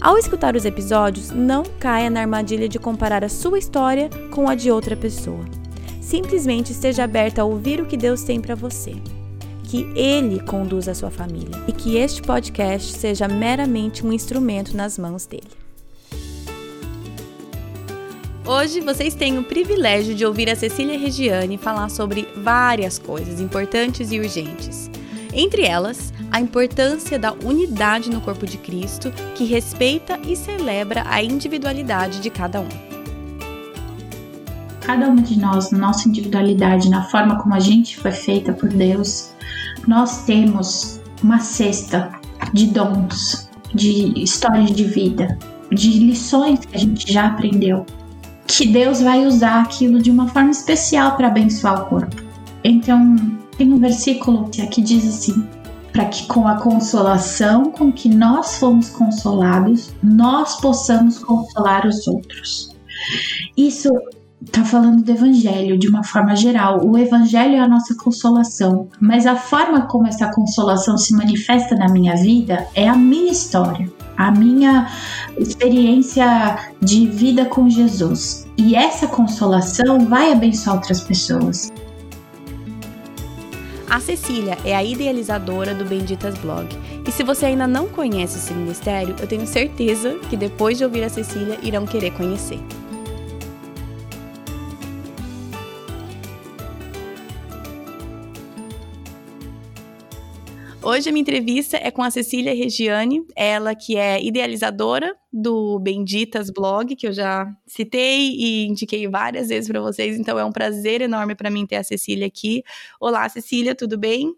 Ao escutar os episódios, não caia na armadilha de comparar a sua história com a de outra pessoa. Simplesmente esteja aberta a ouvir o que Deus tem para você. Que Ele conduza a sua família e que este podcast seja meramente um instrumento nas mãos dele. Hoje vocês têm o privilégio de ouvir a Cecília Regiane falar sobre várias coisas importantes e urgentes. Entre elas, a importância da unidade no corpo de Cristo, que respeita e celebra a individualidade de cada um. Cada uma de nós, na nossa individualidade, na forma como a gente foi feita por Deus, nós temos uma cesta de dons, de histórias de vida, de lições que a gente já aprendeu, que Deus vai usar aquilo de uma forma especial para abençoar o corpo. Então, tem um versículo que diz assim: para que com a consolação com que nós fomos consolados, nós possamos consolar os outros. Isso está falando do evangelho de uma forma geral. O evangelho é a nossa consolação, mas a forma como essa consolação se manifesta na minha vida é a minha história, a minha experiência de vida com Jesus. E essa consolação vai abençoar outras pessoas. A Cecília é a idealizadora do Benditas Blog. E se você ainda não conhece esse ministério, eu tenho certeza que depois de ouvir a Cecília irão querer conhecer. Hoje a minha entrevista é com a Cecília Regiane, ela que é idealizadora do Benditas Blog, que eu já citei e indiquei várias vezes para vocês, então é um prazer enorme para mim ter a Cecília aqui. Olá, Cecília, tudo bem?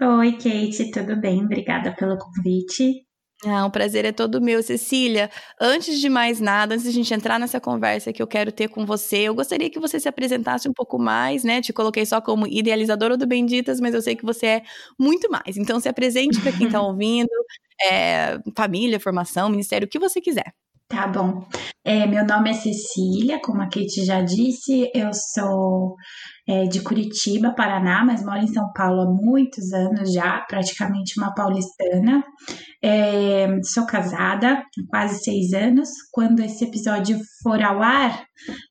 Oi, Kate, tudo bem? Obrigada pelo convite. Ah, o prazer é todo meu. Cecília, antes de mais nada, antes de a gente entrar nessa conversa que eu quero ter com você, eu gostaria que você se apresentasse um pouco mais, né? Te coloquei só como idealizadora do Benditas, mas eu sei que você é muito mais. Então, se apresente para quem está ouvindo, é, família, formação, ministério, o que você quiser. Tá bom. É, meu nome é Cecília, como a Kate já disse, eu sou é, de Curitiba, Paraná, mas moro em São Paulo há muitos anos já, praticamente uma paulistana. É, sou casada há quase seis anos. Quando esse episódio for ao ar,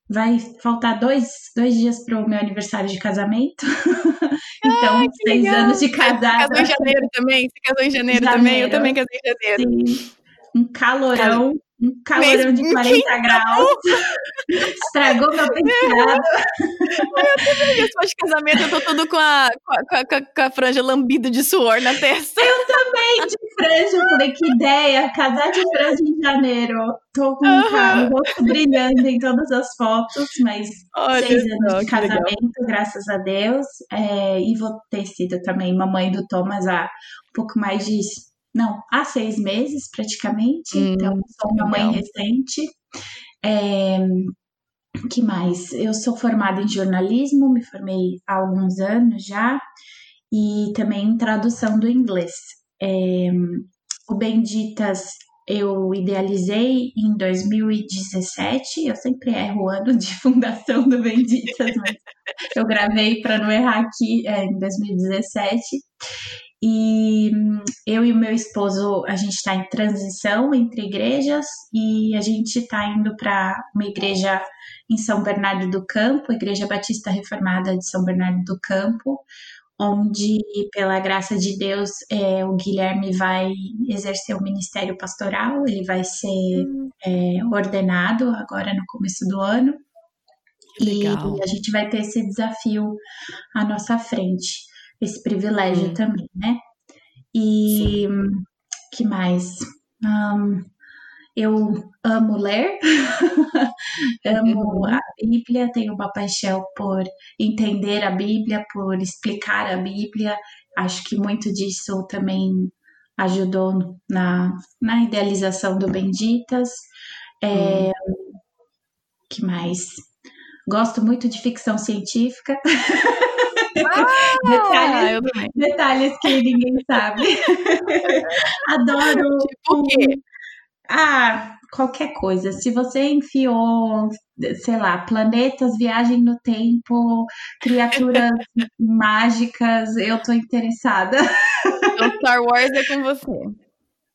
vai faltar dois, dois dias para o meu aniversário de casamento. então, Ai, seis legal. anos de casada. Você casou em janeiro também? Você casou em janeiro, janeiro. também? Eu também casei em janeiro. Sim. Um calorão um calorão de 40 graus. Estragou meu penteado. Eu também, de casamento, eu tô tudo com a, com a, com a, com a franja lambida de suor na testa. Eu também, de franja. Eu falei, que ideia, casar de franja em janeiro. Tô com uhum. o rosto brilhando em todas as fotos, mas Olha seis anos de casamento, legal. graças a Deus. É, e vou ter sido também mamãe do Thomas há um pouco mais de não, há seis meses praticamente, hum, então sou uma mãe recente. É, que mais? Eu sou formada em jornalismo, me formei há alguns anos já, e também em tradução do inglês. É, o Benditas eu idealizei em 2017, eu sempre erro o ano de fundação do Benditas, mas eu gravei para não errar aqui é, em 2017. E eu e o meu esposo, a gente está em transição entre igrejas e a gente está indo para uma igreja em São Bernardo do Campo, Igreja Batista Reformada de São Bernardo do Campo, onde, pela graça de Deus, é, o Guilherme vai exercer o ministério pastoral, ele vai ser é, ordenado agora no começo do ano. Legal. E a gente vai ter esse desafio à nossa frente esse privilégio hum. também, né? E Sim. que mais? Um, eu amo ler, amo uhum. a Bíblia, tenho uma paixão por entender a Bíblia, por explicar a Bíblia. Acho que muito disso também ajudou na, na idealização do Benditas. É, hum. que mais? Gosto muito de ficção científica. Ah, detalhes, detalhes que ninguém sabe. Adoro. Tipo o quê? Ah, qualquer coisa. Se você enfiou, sei lá, planetas, viagem no tempo, criaturas mágicas, eu tô interessada. Então, Star Wars é com você.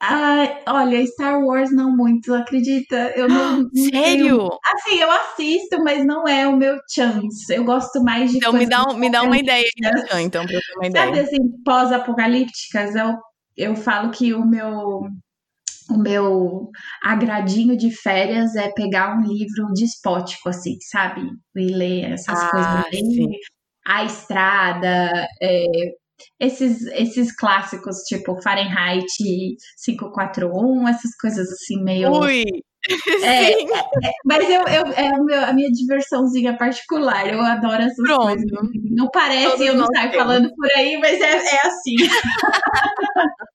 Ah, olha, Star Wars não muito, acredita? Eu não. Sério? Tenho... Assim, eu assisto, mas não é o meu chance. Eu gosto mais de. Então me dá, um, me dá uma ideia de então, pra eu ter uma ideia. Sabe assim, pós-apocalípticas, eu, eu falo que o meu o meu agradinho de férias é pegar um livro despótico, assim, sabe? E ler essas ah, coisas. Sim. A Estrada, é, esses, esses clássicos, tipo Fahrenheit 541, essas coisas assim, meio. Ui! É, é, é, mas eu, eu, é a minha diversãozinha particular. Eu adoro essas Pronto. coisas. Não parece, Todos eu não saio falando por aí, mas é, é assim.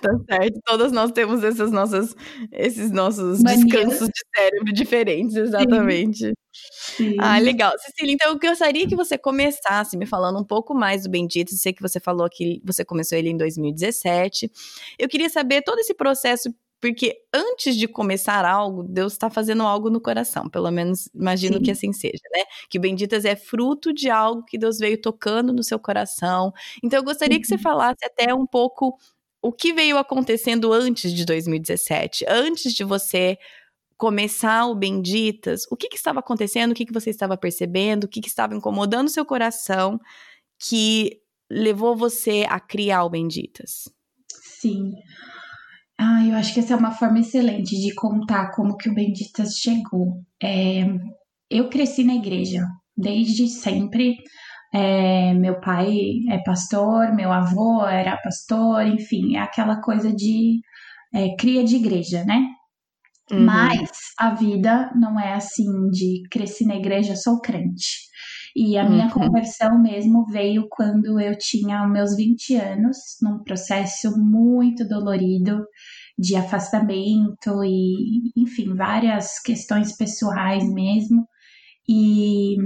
tá certo. Todas nós temos essas nossas, esses nossos descansos de cérebro diferentes, exatamente. Sim. Sim. Ah, legal. Cecília, então eu gostaria que você começasse me falando um pouco mais do Bendito. Sei que você falou que você começou ele em 2017. Eu queria saber todo esse processo porque antes de começar algo, Deus está fazendo algo no coração. Pelo menos imagino Sim. que assim seja, né? Que o Benditas é fruto de algo que Deus veio tocando no seu coração. Então eu gostaria uhum. que você uhum. falasse até um pouco o que veio acontecendo antes de 2017, antes de você começar o Benditas, o que, que estava acontecendo, o que, que você estava percebendo, o que, que estava incomodando seu coração que levou você a criar o Benditas? Sim. Ah, eu acho que essa é uma forma excelente de contar como que o Benditas chegou. É, eu cresci na igreja desde sempre. É, meu pai é pastor, meu avô era pastor, enfim, é aquela coisa de é, cria de igreja, né? Uhum. Mas a vida não é assim de cresci na igreja, sou crente. E a minha uhum. conversão mesmo veio quando eu tinha meus 20 anos, num processo muito dolorido de afastamento e, enfim, várias questões pessoais mesmo. E,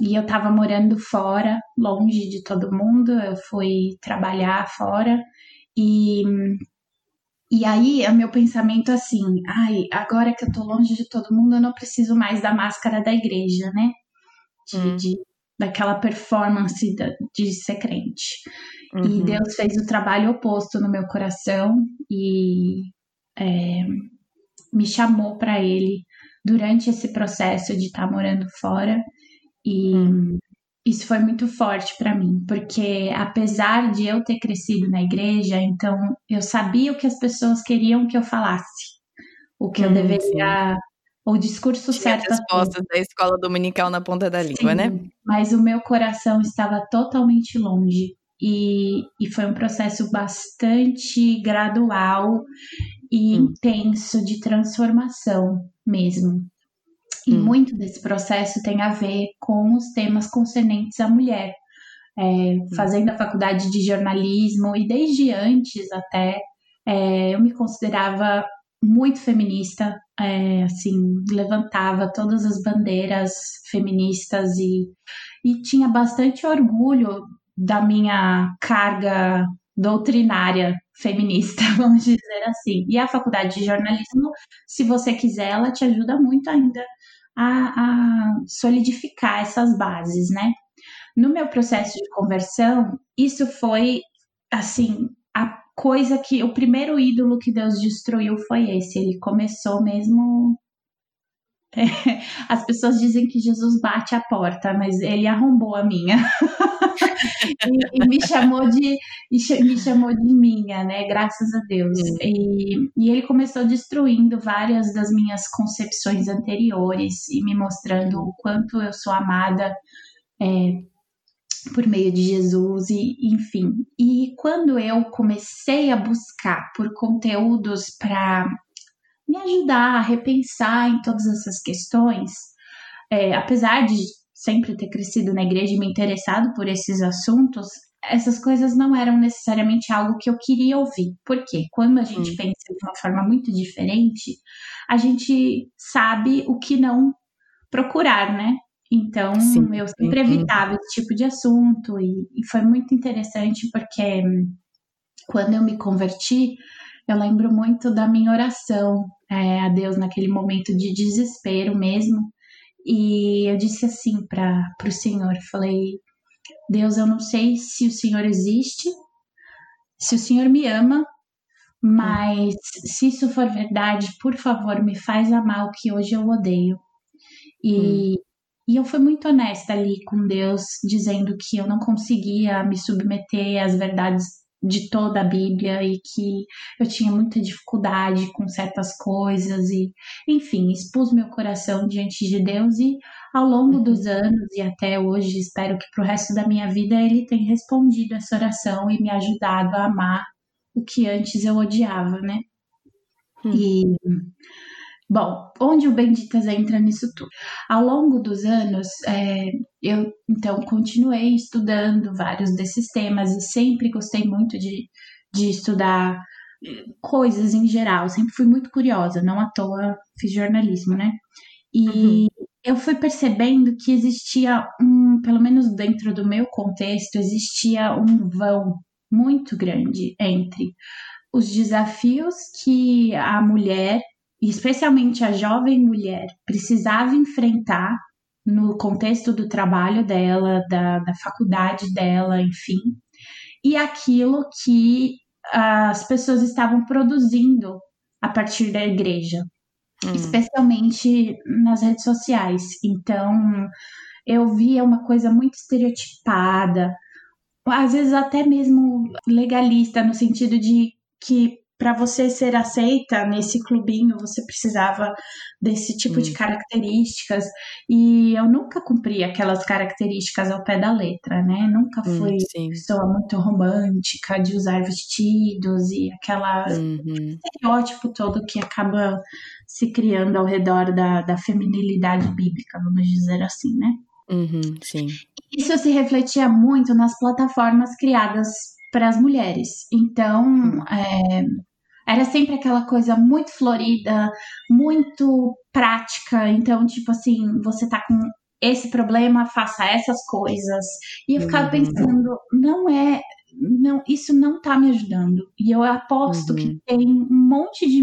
e eu estava morando fora, longe de todo mundo, eu fui trabalhar fora e e aí, o meu pensamento assim, ai, agora que eu tô longe de todo mundo, eu não preciso mais da máscara da igreja, né? De, hum. de daquela performance de, de ser crente. Uhum. E Deus fez o trabalho oposto no meu coração e é, me chamou para Ele durante esse processo de estar tá morando fora e hum. isso foi muito forte para mim, porque apesar de eu ter crescido na igreja, então eu sabia o que as pessoas queriam que eu falasse, o que hum, eu deveria sim. o discurso Tinha certo. As respostas da escola dominical na ponta da língua, sim, né? Mas o meu coração estava totalmente longe. E, e foi um processo bastante gradual e hum. intenso de transformação mesmo. E hum. muito desse processo tem a ver com os temas concernentes à mulher. É, hum. fazendo a faculdade de jornalismo e desde antes até é, eu me considerava muito feminista, é, assim, levantava todas as bandeiras feministas e, e tinha bastante orgulho da minha carga doutrinária feminista, vamos dizer assim. E a faculdade de jornalismo, se você quiser, ela te ajuda muito ainda a, a solidificar essas bases, né? No meu processo de conversão, isso foi assim a coisa que o primeiro ídolo que Deus destruiu foi esse. Ele começou mesmo as pessoas dizem que Jesus bate a porta, mas ele arrombou a minha. e, e, me chamou de me chamou de minha, né? Graças a Deus. Hum. E, e ele começou destruindo várias das minhas concepções anteriores e me mostrando o quanto eu sou amada é, por meio de Jesus e enfim. E quando eu comecei a buscar por conteúdos para me ajudar a repensar em todas essas questões, é, apesar de sempre ter crescido na igreja e me interessado por esses assuntos, essas coisas não eram necessariamente algo que eu queria ouvir. Porque quando a gente hum. pensa de uma forma muito diferente, a gente sabe o que não procurar, né? Então, Sim. eu sempre evitava esse tipo de assunto e, e foi muito interessante porque quando eu me converti, eu lembro muito da minha oração é, a Deus naquele momento de desespero mesmo. E eu disse assim para o Senhor, falei, Deus, eu não sei se o Senhor existe, se o Senhor me ama, mas se isso for verdade, por favor, me faz amar o que hoje eu odeio. E, hum. e eu fui muito honesta ali com Deus, dizendo que eu não conseguia me submeter às verdades de toda a Bíblia e que eu tinha muita dificuldade com certas coisas e, enfim, expus meu coração diante de Deus e ao longo uhum. dos anos e até hoje, espero que para o resto da minha vida ele tenha respondido essa oração e me ajudado a amar o que antes eu odiava, né? Hum. E Bom, onde o Benditas entra nisso tudo? Ao longo dos anos, é, eu então continuei estudando vários desses temas e sempre gostei muito de, de estudar coisas em geral, sempre fui muito curiosa, não à toa fiz jornalismo, né? E uhum. eu fui percebendo que existia um, pelo menos dentro do meu contexto, existia um vão muito grande entre os desafios que a mulher especialmente a jovem mulher, precisava enfrentar no contexto do trabalho dela, da, da faculdade dela, enfim, e aquilo que as pessoas estavam produzindo a partir da igreja, hum. especialmente nas redes sociais. Então, eu via uma coisa muito estereotipada, às vezes até mesmo legalista, no sentido de que para você ser aceita nesse clubinho, você precisava desse tipo hum. de características. E eu nunca cumpri aquelas características ao pé da letra, né? Nunca hum, fui hum, pessoa muito romântica de usar vestidos e aquela uhum. estereótipo todo que acaba se criando ao redor da, da feminilidade bíblica, vamos dizer assim, né? Uhum, sim. Isso se refletia muito nas plataformas criadas para as mulheres. Então, é, era sempre aquela coisa muito florida, muito prática. Então, tipo assim, você tá com esse problema, faça essas coisas. E eu ficava uhum. pensando, não é, não, isso não tá me ajudando. E eu aposto uhum. que tem um monte de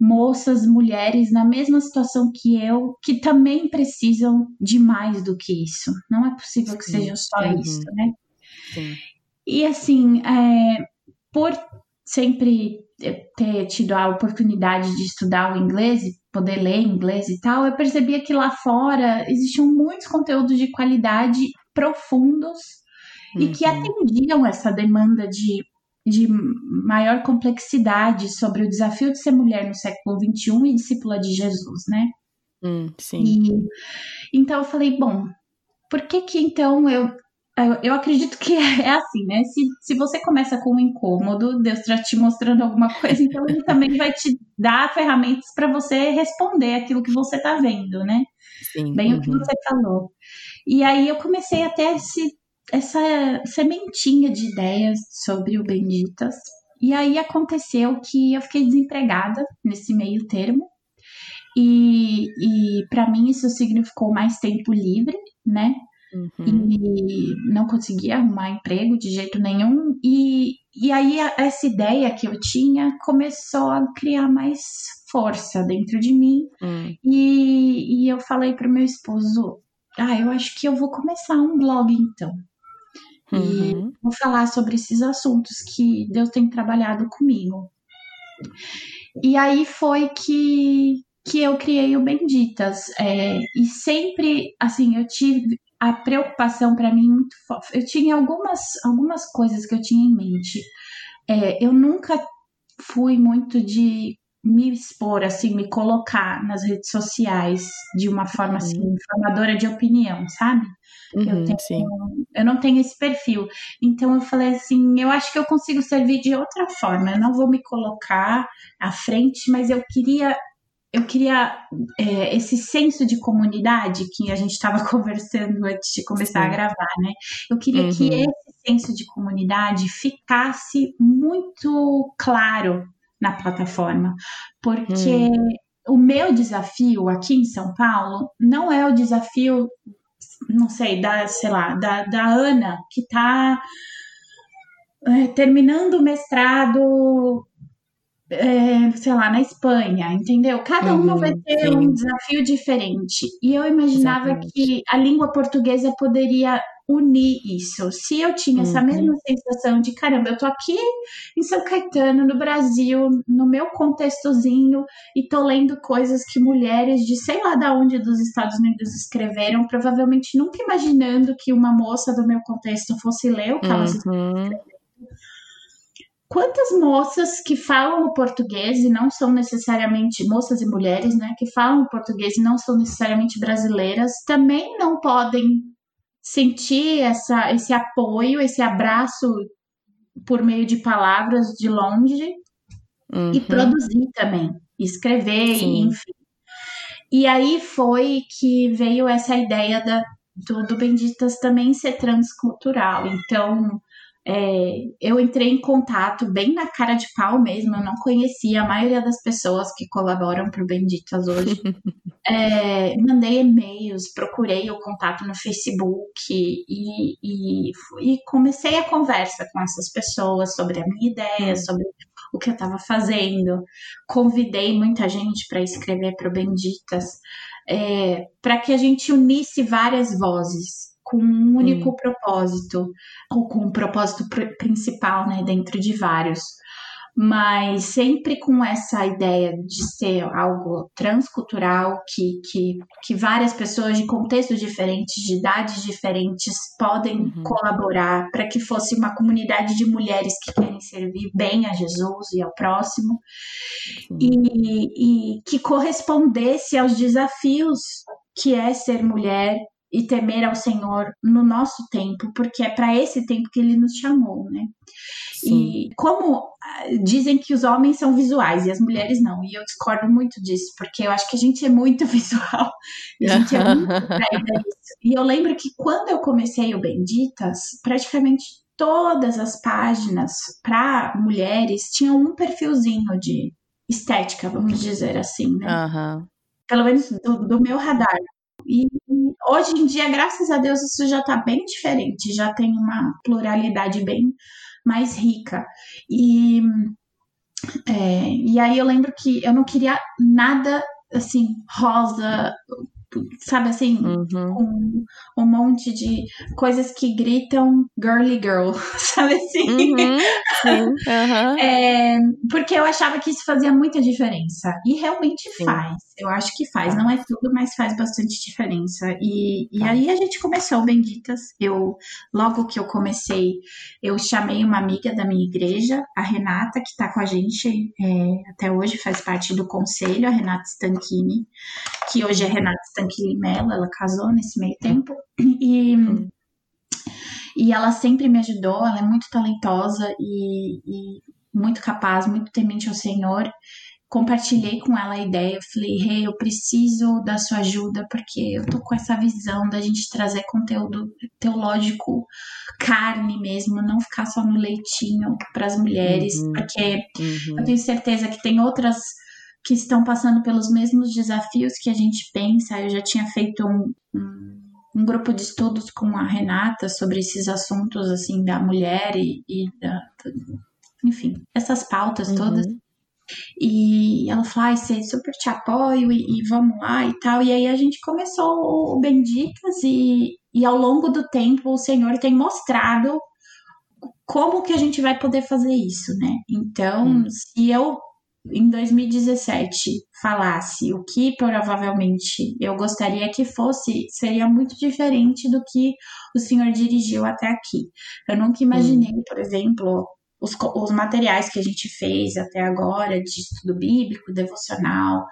moças, mulheres na mesma situação que eu, que também precisam de mais do que isso. Não é possível que Sim. seja só uhum. isso, né? Sim. E assim, é, por sempre ter tido a oportunidade de estudar o inglês e poder ler inglês e tal, eu percebia que lá fora existiam muitos conteúdos de qualidade profundos uhum. e que uhum. atendiam essa demanda de, de maior complexidade sobre o desafio de ser mulher no século XXI e discípula de Jesus, né? Hum, sim. E, então eu falei, bom, por que que então eu eu acredito que é assim, né? Se, se você começa com um incômodo, Deus está te mostrando alguma coisa, então ele também vai te dar ferramentas para você responder aquilo que você está vendo, né? Sim, Bem uhum. o que uhum. você falou. E aí eu comecei a ter esse, essa sementinha de ideias sobre o Benditas. E aí aconteceu que eu fiquei desempregada nesse meio termo. E, e para mim isso significou mais tempo livre, né? Uhum. E não conseguia arrumar emprego de jeito nenhum. E, e aí essa ideia que eu tinha começou a criar mais força dentro de mim. Uhum. E, e eu falei para meu esposo: Ah, eu acho que eu vou começar um blog então. Uhum. E vou falar sobre esses assuntos que Deus tem trabalhado comigo. E aí foi que, que eu criei o Benditas. É, e sempre, assim, eu tive a preocupação para mim muito forte. Eu tinha algumas, algumas coisas que eu tinha em mente. É, eu nunca fui muito de me expor, assim, me colocar nas redes sociais de uma forma assim, uhum. formadora de opinião, sabe? Uhum, eu, tenho, sim. eu não tenho esse perfil. Então eu falei assim, eu acho que eu consigo servir de outra forma. Eu não vou me colocar à frente, mas eu queria eu queria é, esse senso de comunidade que a gente estava conversando antes de começar Sim. a gravar, né? Eu queria uhum. que esse senso de comunidade ficasse muito claro na plataforma, porque hum. o meu desafio aqui em São Paulo não é o desafio, não sei, da, sei lá, da, da Ana, que está é, terminando o mestrado é, sei lá, na Espanha, entendeu? Cada uma uhum, vai ter sim. um desafio diferente. E eu imaginava Exatamente. que a língua portuguesa poderia unir isso. Se eu tinha essa uhum. mesma sensação de caramba, eu tô aqui em São Caetano, no Brasil, no meu contextozinho, e tô lendo coisas que mulheres de sei lá da onde dos Estados Unidos escreveram, provavelmente nunca imaginando que uma moça do meu contexto fosse ler o que uhum. elas escreveram quantas moças que falam o português e não são necessariamente moças e mulheres, né, que falam o português e não são necessariamente brasileiras, também não podem sentir essa, esse apoio, esse abraço por meio de palavras de longe uhum. e produzir também, escrever, Sim. enfim. E aí foi que veio essa ideia da, do, do Benditas também ser transcultural. Então, é, eu entrei em contato bem na cara de pau mesmo, eu não conhecia a maioria das pessoas que colaboram para o Benditas hoje. é, mandei e-mails, procurei o contato no Facebook e, e, e, comecei a conversa com essas pessoas sobre a minha ideia, hum. sobre o que eu estava fazendo. Convidei muita gente para escrever para o Benditas, é, para que a gente unisse várias vozes com um único hum. propósito, ou com um propósito pr principal, né, dentro de vários. Mas sempre com essa ideia de ser algo transcultural, que, que, que várias pessoas de contextos diferentes, de idades diferentes, podem uhum. colaborar para que fosse uma comunidade de mulheres que querem servir bem a Jesus e ao próximo, e, e que correspondesse aos desafios que é ser mulher e temer ao Senhor no nosso tempo, porque é para esse tempo que ele nos chamou, né? Sim. E como ah, dizem que os homens são visuais e as mulheres não, e eu discordo muito disso, porque eu acho que a gente é muito visual, a gente é muito isso. E eu lembro que quando eu comecei o Benditas, praticamente todas as páginas para mulheres tinham um perfilzinho de estética, vamos dizer assim, né? Uhum. Pelo menos do, do meu radar. E hoje em dia, graças a Deus, isso já está bem diferente, já tem uma pluralidade bem mais rica. E, é, e aí eu lembro que eu não queria nada assim, rosa, sabe assim, uhum. um, um monte de coisas que gritam girly girl, sabe assim? Uhum. Uhum. É, porque eu achava que isso fazia muita diferença. E realmente Sim. faz. Eu acho que faz. Não é tudo, mas faz bastante diferença. E, e tá. aí a gente começou Benditas. Eu, logo que eu comecei, eu chamei uma amiga da minha igreja, a Renata, que está com a gente é, até hoje, faz parte do conselho, a Renata Stanchini, que hoje é Renata Stanchini Mello, ela casou nesse meio tempo, e, e ela sempre me ajudou, ela é muito talentosa e, e muito capaz, muito temente ao Senhor. Compartilhei com ela a ideia, eu falei, hey, eu preciso da sua ajuda, porque eu tô com essa visão da gente trazer conteúdo teológico, carne mesmo, não ficar só no leitinho para as mulheres, uhum, porque uhum. eu tenho certeza que tem outras que estão passando pelos mesmos desafios que a gente pensa. Eu já tinha feito um, um, um grupo de estudos com a Renata sobre esses assuntos assim da mulher e, e da, enfim, essas pautas uhum. todas. E ela falou, ai, sei, super te apoio e, e, vamos lá e tal. E aí a gente começou o Benditas e, e ao longo do tempo o Senhor tem mostrado como que a gente vai poder fazer isso, né? Então, hum. se eu em 2017 falasse o que provavelmente eu gostaria que fosse, seria muito diferente do que o senhor dirigiu até aqui. Eu nunca imaginei, hum. por exemplo, os, os, materiais que a gente fez até agora de estudo bíblico, devocional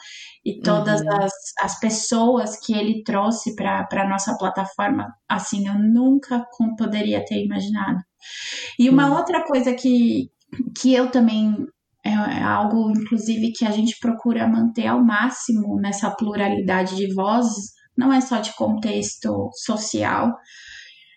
e todas uhum. as, as pessoas que ele trouxe para a nossa plataforma, assim, eu nunca poderia ter imaginado. E uma uhum. outra coisa que, que eu também é, é algo, inclusive, que a gente procura manter ao máximo nessa pluralidade de vozes, não é só de contexto social,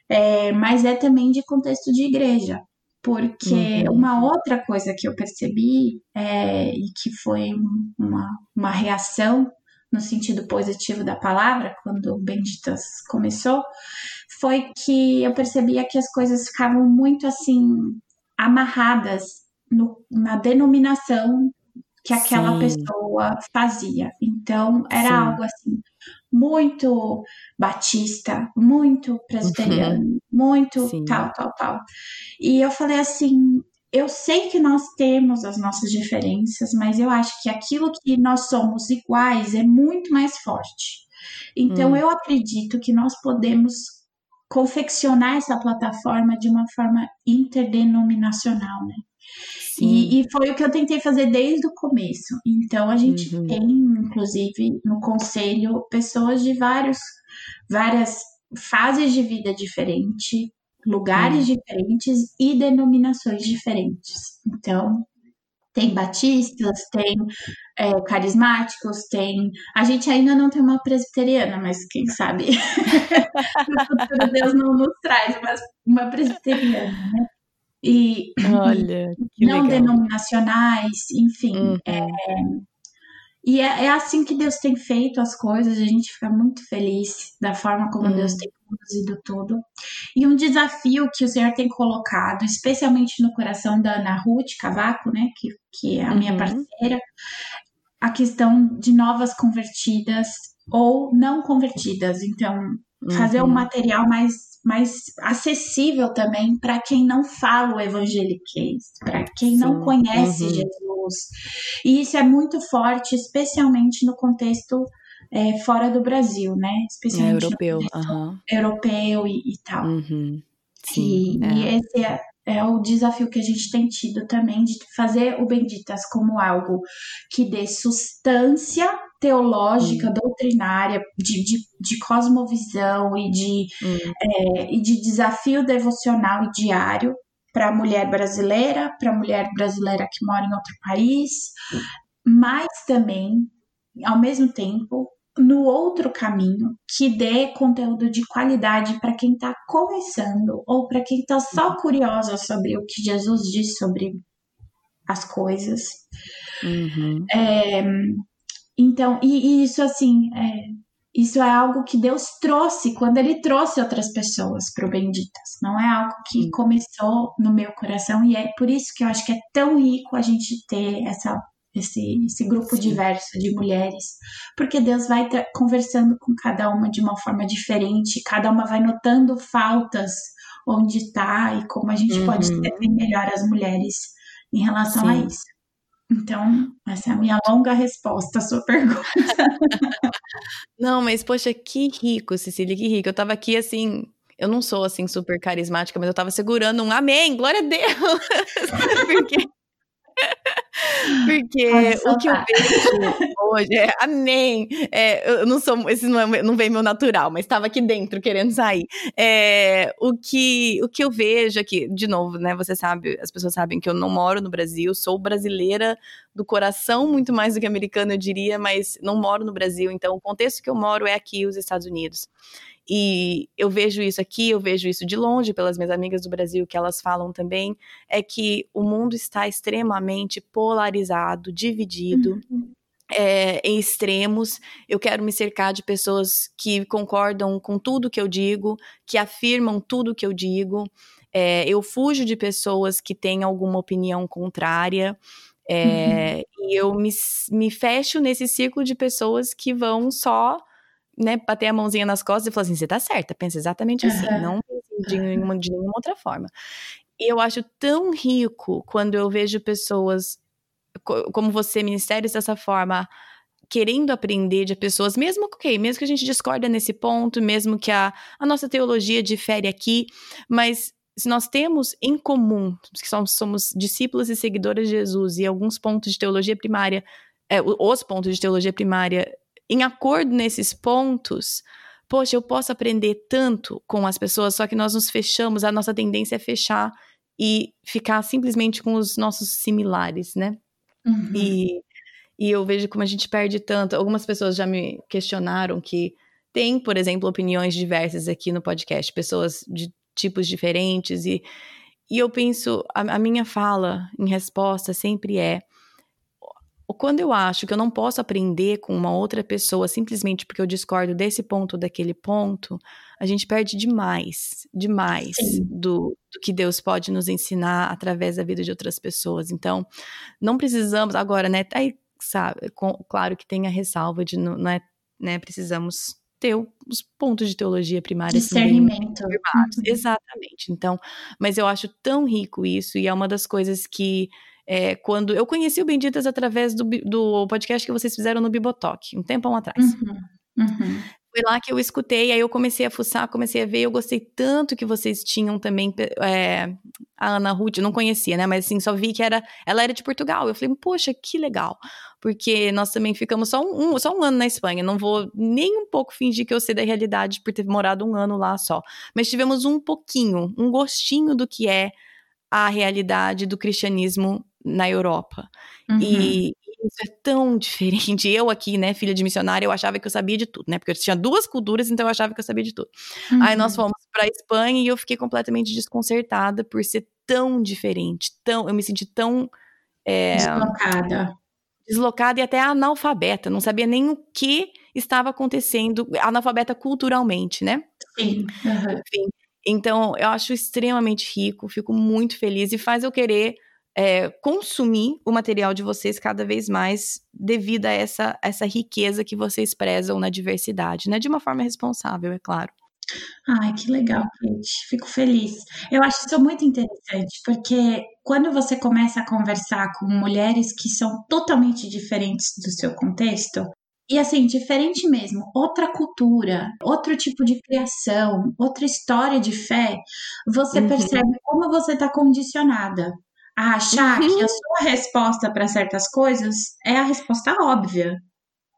é, mas é também de contexto de igreja. Porque uhum. uma outra coisa que eu percebi, é, e que foi uma, uma reação no sentido positivo da palavra, quando o Benditas começou, foi que eu percebia que as coisas ficavam muito assim amarradas no, na denominação que aquela Sim. pessoa fazia. Então, era Sim. algo assim, muito batista, muito presbiteriano, uhum. muito Sim. tal, tal, tal. E eu falei assim: eu sei que nós temos as nossas diferenças, mas eu acho que aquilo que nós somos iguais é muito mais forte. Então, hum. eu acredito que nós podemos confeccionar essa plataforma de uma forma interdenominacional, né? E, e, foi o que eu tentei fazer desde o começo. Então, a gente uhum. tem, inclusive, no conselho, pessoas de vários, várias fases de vida diferentes, lugares uhum. diferentes e denominações diferentes. Então, tem batistas, tem é, carismáticos, tem. A gente ainda não tem uma presbiteriana, mas quem sabe no futuro Deus não nos traz uma, uma presbiteriana, né? E Olha, não legal. denominacionais, enfim. Uhum. É, e é, é, assim que Deus tem feito as coisas, a gente fica muito feliz da forma como uhum. Deus tem conduzido tudo. E um desafio que o Senhor tem colocado, especialmente no coração da Ana Ruth Cavaco, né, que, que é a minha uhum. parceira, a questão de novas convertidas ou não convertidas. Então, fazer um uhum. material mais mais acessível também para quem não fala o evangeliquez, para quem Sim. não conhece uhum. Jesus. E isso é muito forte, especialmente no contexto é, fora do Brasil, né? Especialmente é, europeu, uhum. europeu e, e tal. Uhum. Sim, e, é. e esse é, é o desafio que a gente tem tido também de fazer o Benditas como algo que dê sustância teológica, hum. doutrinária, de, de, de, cosmovisão e de, hum. é, e de desafio devocional e diário para a mulher brasileira, para a mulher brasileira que mora em outro país, mas também, ao mesmo tempo, no outro caminho que dê conteúdo de qualidade para quem está começando ou para quem está só uhum. curiosa sobre o que Jesus diz sobre as coisas. Uhum. É, então, e, e, isso assim, é, isso é algo que Deus trouxe quando Ele trouxe outras pessoas para o Benditas. Não é algo que começou no meu coração e é por isso que eu acho que é tão rico a gente ter essa esse, esse grupo Sim. diverso de mulheres, porque Deus vai conversando com cada uma de uma forma diferente, cada uma vai notando faltas onde está e como a gente uhum. pode servir melhor as mulheres em relação Sim. a isso. Então, essa é a minha longa resposta à sua pergunta. Não, mas poxa, que rico, Cecília, que rico. Eu tava aqui assim, eu não sou assim super carismática, mas eu tava segurando um amém, glória a Deus. Porque porque o que eu vejo hoje é amém. É, eu não sou, esse não, é, não vem meu natural, mas estava aqui dentro querendo sair. É, o, que, o que eu vejo aqui, de novo, né? Você sabe, as pessoas sabem que eu não moro no Brasil, sou brasileira do coração, muito mais do que americana, eu diria, mas não moro no Brasil, então o contexto que eu moro é aqui, os Estados Unidos. E eu vejo isso aqui, eu vejo isso de longe pelas minhas amigas do Brasil, que elas falam também, é que o mundo está extremamente polarizado, dividido. Uhum. É, em extremos, eu quero me cercar de pessoas que concordam com tudo que eu digo, que afirmam tudo que eu digo. É, eu fujo de pessoas que têm alguma opinião contrária. É, uhum. E eu me, me fecho nesse círculo de pessoas que vão só né, bater a mãozinha nas costas e falar assim, você tá certa, pensa exatamente assim, uhum. não de nenhuma, de nenhuma outra forma. E eu acho tão rico quando eu vejo pessoas como você, ministérios dessa forma, querendo aprender de pessoas, mesmo ok, mesmo que a gente discorda nesse ponto, mesmo que a, a nossa teologia difere aqui, mas se nós temos em comum, que somos, somos discípulos e seguidores de Jesus e alguns pontos de teologia primária, é, os pontos de teologia primária em acordo nesses pontos, poxa, eu posso aprender tanto com as pessoas, só que nós nos fechamos, a nossa tendência é fechar e ficar simplesmente com os nossos similares, né? Uhum. E, e eu vejo como a gente perde tanto. Algumas pessoas já me questionaram que tem, por exemplo, opiniões diversas aqui no podcast, pessoas de tipos diferentes, e, e eu penso, a, a minha fala em resposta sempre é quando eu acho que eu não posso aprender com uma outra pessoa simplesmente porque eu discordo desse ponto ou daquele ponto, a gente perde demais, demais do, do, que Deus pode nos ensinar através da vida de outras pessoas. Então, não precisamos agora, né? Aí, sabe, com, claro que tem a ressalva de não, é, né? Precisamos ter os pontos de teologia primária discernimento uhum. exatamente então mas eu acho tão rico isso e é uma das coisas que é, quando eu conheci o Benditas através do, do podcast que vocês fizeram no Bibotalk, um tempão atrás. Uhum, uhum. Foi lá que eu escutei, aí eu comecei a fuçar, comecei a ver, eu gostei tanto que vocês tinham também é, a Ana Ruth, não conhecia, né? Mas assim, só vi que era, ela era de Portugal. Eu falei, poxa, que legal. Porque nós também ficamos só um, só um ano na Espanha. Não vou nem um pouco fingir que eu sei da realidade por ter morado um ano lá só. Mas tivemos um pouquinho, um gostinho do que é a realidade do cristianismo na Europa. Uhum. E isso é tão diferente. Eu aqui, né, filha de missionária, eu achava que eu sabia de tudo, né? Porque eu tinha duas culturas, então eu achava que eu sabia de tudo. Uhum. Aí nós fomos para Espanha e eu fiquei completamente desconcertada por ser tão diferente, tão, eu me senti tão é, deslocada. Deslocada e até analfabeta, não sabia nem o que estava acontecendo, analfabeta culturalmente, né? Sim. Uhum. Enfim, então, eu acho extremamente rico, fico muito feliz e faz eu querer é, consumir o material de vocês cada vez mais devido a essa, essa riqueza que vocês prezam na diversidade, né? De uma forma responsável, é claro. Ai, que legal, Kate. Fico feliz. Eu acho isso muito interessante, porque quando você começa a conversar com mulheres que são totalmente diferentes do seu contexto, e assim, diferente mesmo, outra cultura, outro tipo de criação, outra história de fé, você uhum. percebe como você está condicionada a achar uhum. que a sua resposta para certas coisas é a resposta óbvia.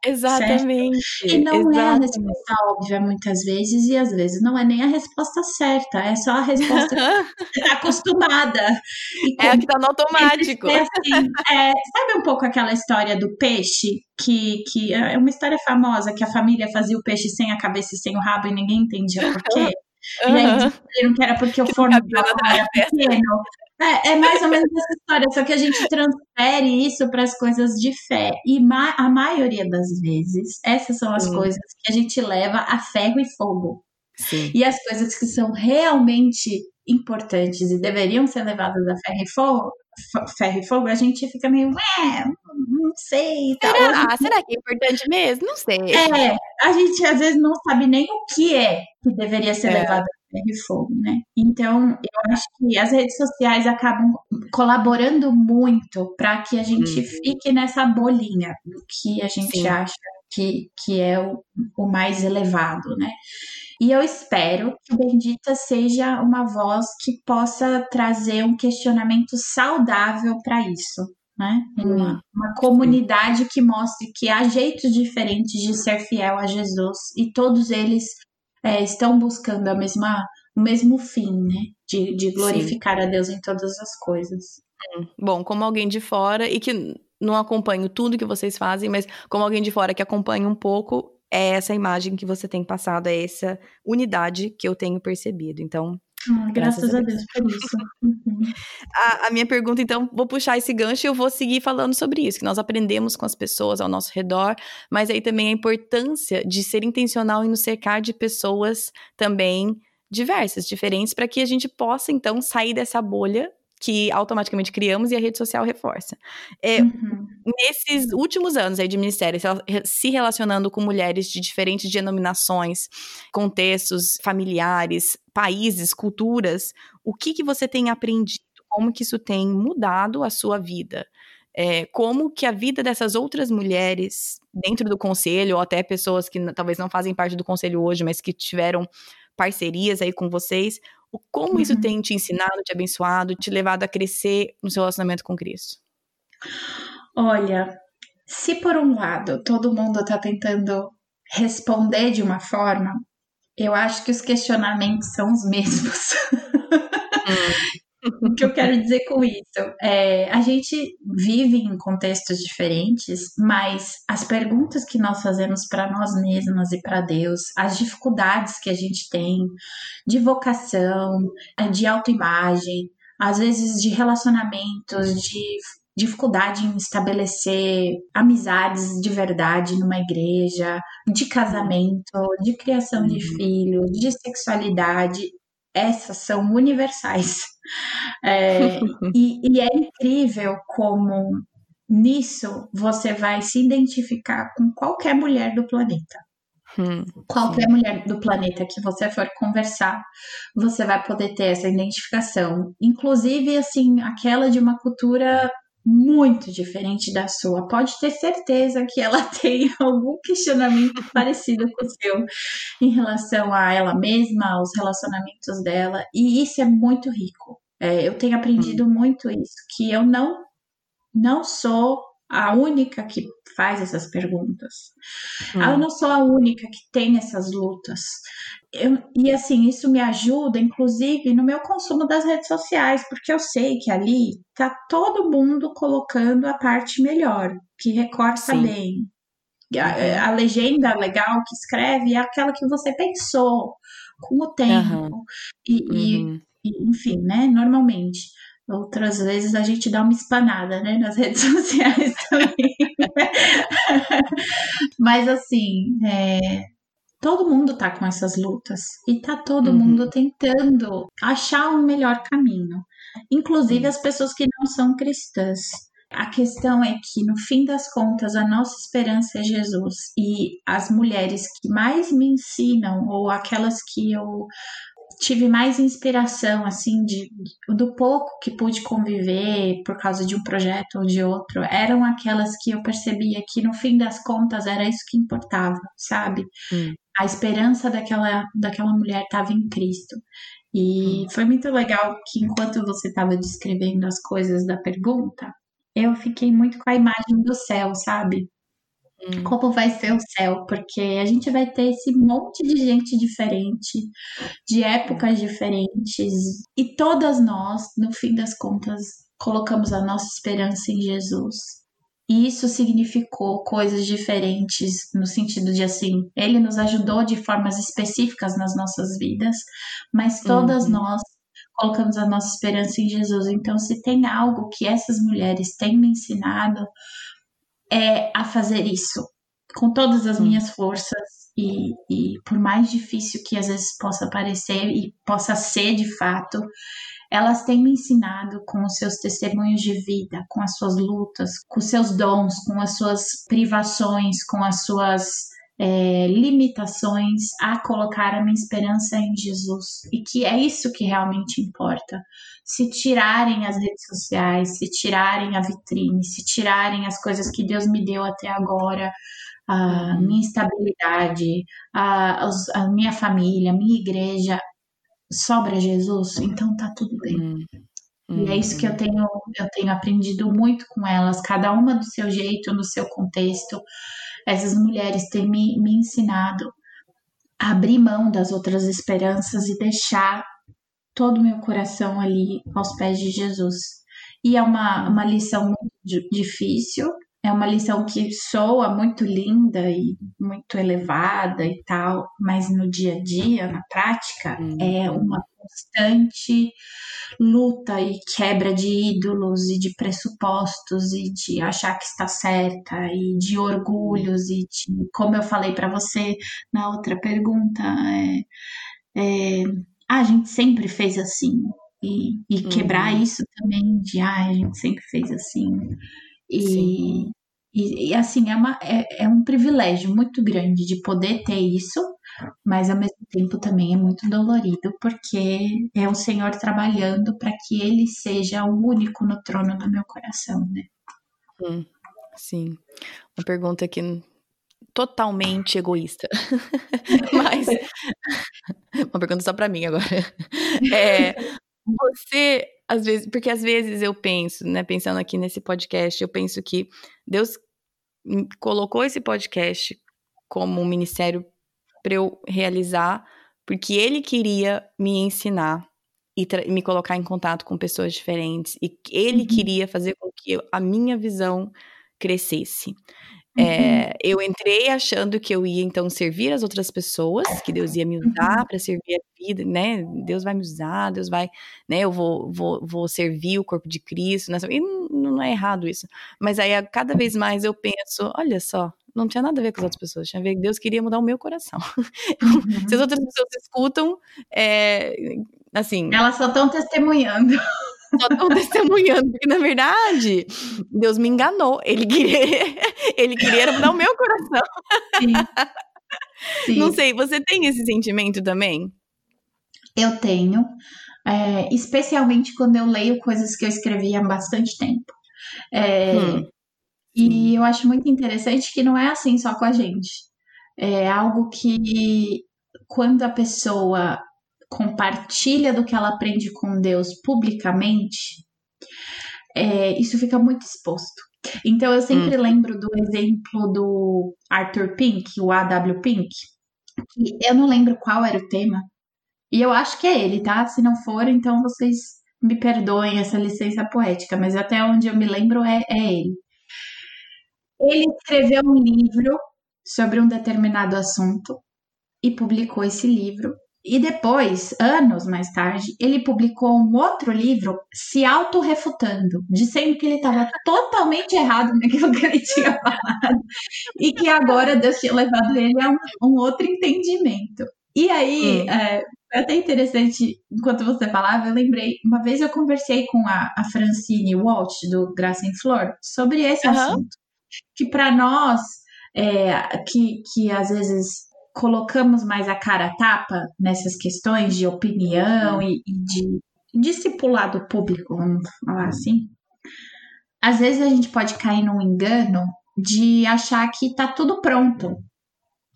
Exatamente. Certo? E não exatamente. é a resposta óbvia muitas vezes, e às vezes não é nem a resposta certa, é só a resposta que você está acostumada. é a que está no automático. É assim, é, sabe um pouco aquela história do peixe, que, que é uma história famosa, que a família fazia o peixe sem a cabeça e sem o rabo e ninguém entendia por quê? Uhum. E aí descobriram que era porque que o forno era pequeno. É, é, mais ou menos essa história, só que a gente transfere isso para as coisas de fé. E ma a maioria das vezes, essas são as coisas que a gente leva a ferro e fogo. Sim. E as coisas que são realmente importantes e deveriam ser levadas a ferro e fogo, ferro e fogo, a gente fica meio, ué, não sei. Será? Tá. será que é importante mesmo? Não sei. É, a gente às vezes não sabe nem o que é que deveria ser é. levado ferro e fogo, né? Então, eu acho que as redes sociais acabam colaborando muito para que a gente uhum. fique nessa bolinha do que a gente Sim. acha que, que é o, o mais elevado, né? E eu espero que o Bendita seja uma voz que possa trazer um questionamento saudável para isso, né? Uma, hum. uma, comunidade que mostre que há jeitos diferentes de ser fiel a Jesus e todos eles é, estão buscando a mesma, o mesmo fim, né? De, de glorificar Sim. a Deus em todas as coisas. Hum. Bom, como alguém de fora e que não acompanho tudo que vocês fazem, mas como alguém de fora que acompanha um pouco, é essa imagem que você tem passado, é essa unidade que eu tenho percebido. Então, ah, graças, graças, a Deus, por isso. Uhum. a, a, minha pergunta, então, vou puxar esse gancho e eu vou seguir falando sobre isso, que nós aprendemos com as pessoas ao nosso redor, mas aí também a importância de ser intencional e nos cercar de pessoas também diversas, diferentes, para que a gente possa, então, sair dessa bolha que automaticamente criamos e a rede social reforça. É, uhum. Nesses últimos anos aí de ministério, se relacionando com mulheres de diferentes denominações, contextos familiares, países, culturas, o que, que você tem aprendido? Como que isso tem mudado a sua vida? É, como que a vida dessas outras mulheres dentro do conselho, ou até pessoas que talvez não fazem parte do conselho hoje, mas que tiveram parcerias aí com vocês, o como uhum. isso tem te ensinado, te abençoado, te levado a crescer no seu relacionamento com Cristo? Olha, se por um lado todo mundo está tentando responder de uma forma, eu acho que os questionamentos são os mesmos. Hum. o que eu quero dizer com isso? É, a gente vive em contextos diferentes, mas as perguntas que nós fazemos para nós mesmas e para Deus, as dificuldades que a gente tem de vocação, de autoimagem, às vezes de relacionamentos, de dificuldade em estabelecer amizades de verdade numa igreja, de casamento, de criação de uhum. filhos, de sexualidade, essas são universais. É, e, e é incrível como nisso você vai se identificar com qualquer mulher do planeta. Hum, Qualquer sim. mulher do planeta que você for conversar, você vai poder ter essa identificação. Inclusive, assim, aquela de uma cultura muito diferente da sua. Pode ter certeza que ela tem algum questionamento parecido com o seu em relação a ela mesma, aos relacionamentos dela, e isso é muito rico. É, eu tenho aprendido hum. muito isso, que eu não não sou a única que faz essas perguntas. Hum. Eu não sou a única que tem essas lutas. Eu, e assim, isso me ajuda, inclusive, no meu consumo das redes sociais, porque eu sei que ali tá todo mundo colocando a parte melhor, que recorta Sim. bem. A, a, legenda legal que escreve é aquela que você pensou com o tempo. Uhum. E, uhum. e, enfim, né? Normalmente. Outras vezes a gente dá uma espanada, né, nas redes sociais também. Mas assim, é, todo mundo tá com essas lutas e tá todo uhum. mundo tentando achar um melhor caminho, inclusive as pessoas que não são cristãs. A questão é que, no fim das contas, a nossa esperança é Jesus. E as mulheres que mais me ensinam, ou aquelas que eu tive mais inspiração, assim, de, do pouco que pude conviver por causa de um projeto ou de outro, eram aquelas que eu percebia que no fim das contas era isso que importava, sabe? Hum. A esperança daquela, daquela mulher estava em Cristo. E hum. foi muito legal que enquanto você estava descrevendo as coisas da pergunta, eu fiquei muito com a imagem do céu, sabe? Hum. Como vai ser o céu? Porque a gente vai ter esse monte de gente diferente, de épocas diferentes, e todas nós, no fim das contas, colocamos a nossa esperança em Jesus. E isso significou coisas diferentes no sentido de assim, ele nos ajudou de formas específicas nas nossas vidas, mas todas uhum. nós colocamos a nossa esperança em Jesus. Então, se tem algo que essas mulheres têm me ensinado, é a fazer isso com todas as minhas forças e, e por mais difícil que às vezes possa parecer e possa ser de fato, elas têm me ensinado com os seus testemunhos de vida, com as suas lutas, com os seus dons, com as suas privações, com as suas é, limitações, a colocar a minha esperança em Jesus. E que é isso que realmente importa se tirarem as redes sociais, se tirarem a vitrine, se tirarem as coisas que Deus me deu até agora, a minha estabilidade, a, a minha família, a minha igreja, sobra Jesus, então tá tudo bem. Uhum. E é isso que eu tenho, eu tenho aprendido muito com elas, cada uma do seu jeito, no seu contexto. Essas mulheres têm me, me ensinado a abrir mão das outras esperanças e deixar todo o meu coração ali aos pés de Jesus. E é uma, uma lição muito difícil, é uma lição que soa muito linda e muito elevada e tal, mas no dia a dia, na prática, hum. é uma constante luta e quebra de ídolos e de pressupostos e de achar que está certa e de orgulhos e de, como eu falei para você na outra pergunta, é, é ah, a gente sempre fez assim. E, e uhum. quebrar isso também de, ah, a gente sempre fez assim. E, e, e, assim, é, uma, é, é um privilégio muito grande de poder ter isso, mas ao mesmo tempo também é muito dolorido, porque é o Senhor trabalhando para que Ele seja o único no trono do meu coração, né? Hum, sim. Uma pergunta que totalmente egoísta. Mas uma pergunta só para mim agora. É, você às vezes, porque às vezes eu penso, né, pensando aqui nesse podcast, eu penso que Deus colocou esse podcast como um ministério para eu realizar, porque ele queria me ensinar e me colocar em contato com pessoas diferentes. E ele uhum. queria fazer com que eu, a minha visão crescesse. É, eu entrei achando que eu ia então servir as outras pessoas, que Deus ia me usar para servir a vida, né? Deus vai me usar, Deus vai, né? Eu vou, vou, vou servir o corpo de Cristo, né? e não, não é errado isso. Mas aí cada vez mais eu penso, olha só, não tinha nada a ver com as outras pessoas, tinha a ver que Deus queria mudar o meu coração. Uhum. Se as outras pessoas escutam, é, assim. Elas só estão testemunhando. Só estão testemunhando, porque na verdade, Deus me enganou. Ele queria, ele queria mudar o meu coração. Sim. Sim. Não sei, você tem esse sentimento também? Eu tenho, é, especialmente quando eu leio coisas que eu escrevi há bastante tempo. É, hum. E eu acho muito interessante que não é assim só com a gente. É algo que, quando a pessoa compartilha do que ela aprende com Deus publicamente, é, isso fica muito exposto. Então eu sempre hum. lembro do exemplo do Arthur Pink, o A.W. Pink, que eu não lembro qual era o tema, e eu acho que é ele, tá? Se não for, então vocês me perdoem essa licença poética, mas até onde eu me lembro é, é ele. Ele escreveu um livro sobre um determinado assunto e publicou esse livro e depois, anos mais tarde, ele publicou um outro livro se auto-refutando, dizendo que ele estava totalmente errado naquilo que ele tinha falado e que agora Deus tinha levado ele a um, um outro entendimento. E aí, hum. é, foi até interessante, enquanto você falava, eu lembrei, uma vez eu conversei com a, a Francine Walsh, do Graça em Flor, sobre esse uhum. assunto. Que para nós, é, que, que às vezes colocamos mais a cara a tapa nessas questões de opinião e, e de discipulado público, vamos falar assim, às vezes a gente pode cair num engano de achar que tá tudo pronto.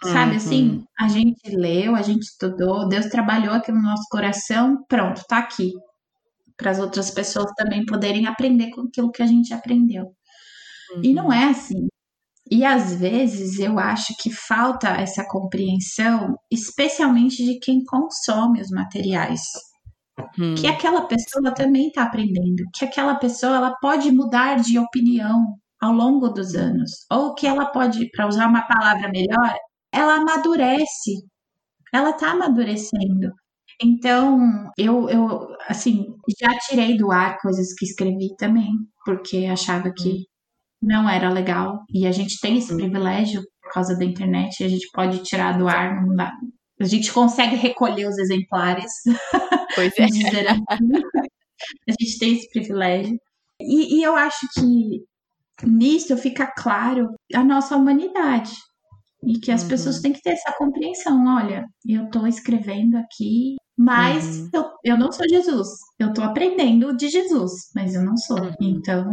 Sabe uhum. assim? A gente leu, a gente estudou, Deus trabalhou aqui no nosso coração, pronto, tá aqui. Para as outras pessoas também poderem aprender com aquilo que a gente aprendeu. Uhum. E não uhum. é assim. E às vezes eu acho que falta essa compreensão, especialmente de quem consome os materiais. Hum. Que aquela pessoa também está aprendendo, que aquela pessoa ela pode mudar de opinião ao longo dos anos, ou que ela pode, para usar uma palavra melhor, ela amadurece, ela está amadurecendo. Então, eu, eu, assim, já tirei do ar coisas que escrevi também, porque achava que hum não era legal. E a gente tem esse privilégio por causa da internet, a gente pode tirar do ar, não dá. A gente consegue recolher os exemplares. Pois é. dizer assim. A gente tem esse privilégio. E, e eu acho que nisso fica claro a nossa humanidade. E que as uhum. pessoas têm que ter essa compreensão. Olha, eu estou escrevendo aqui, mas uhum. eu, eu não sou Jesus. Eu estou aprendendo de Jesus, mas eu não sou. Uhum. Então,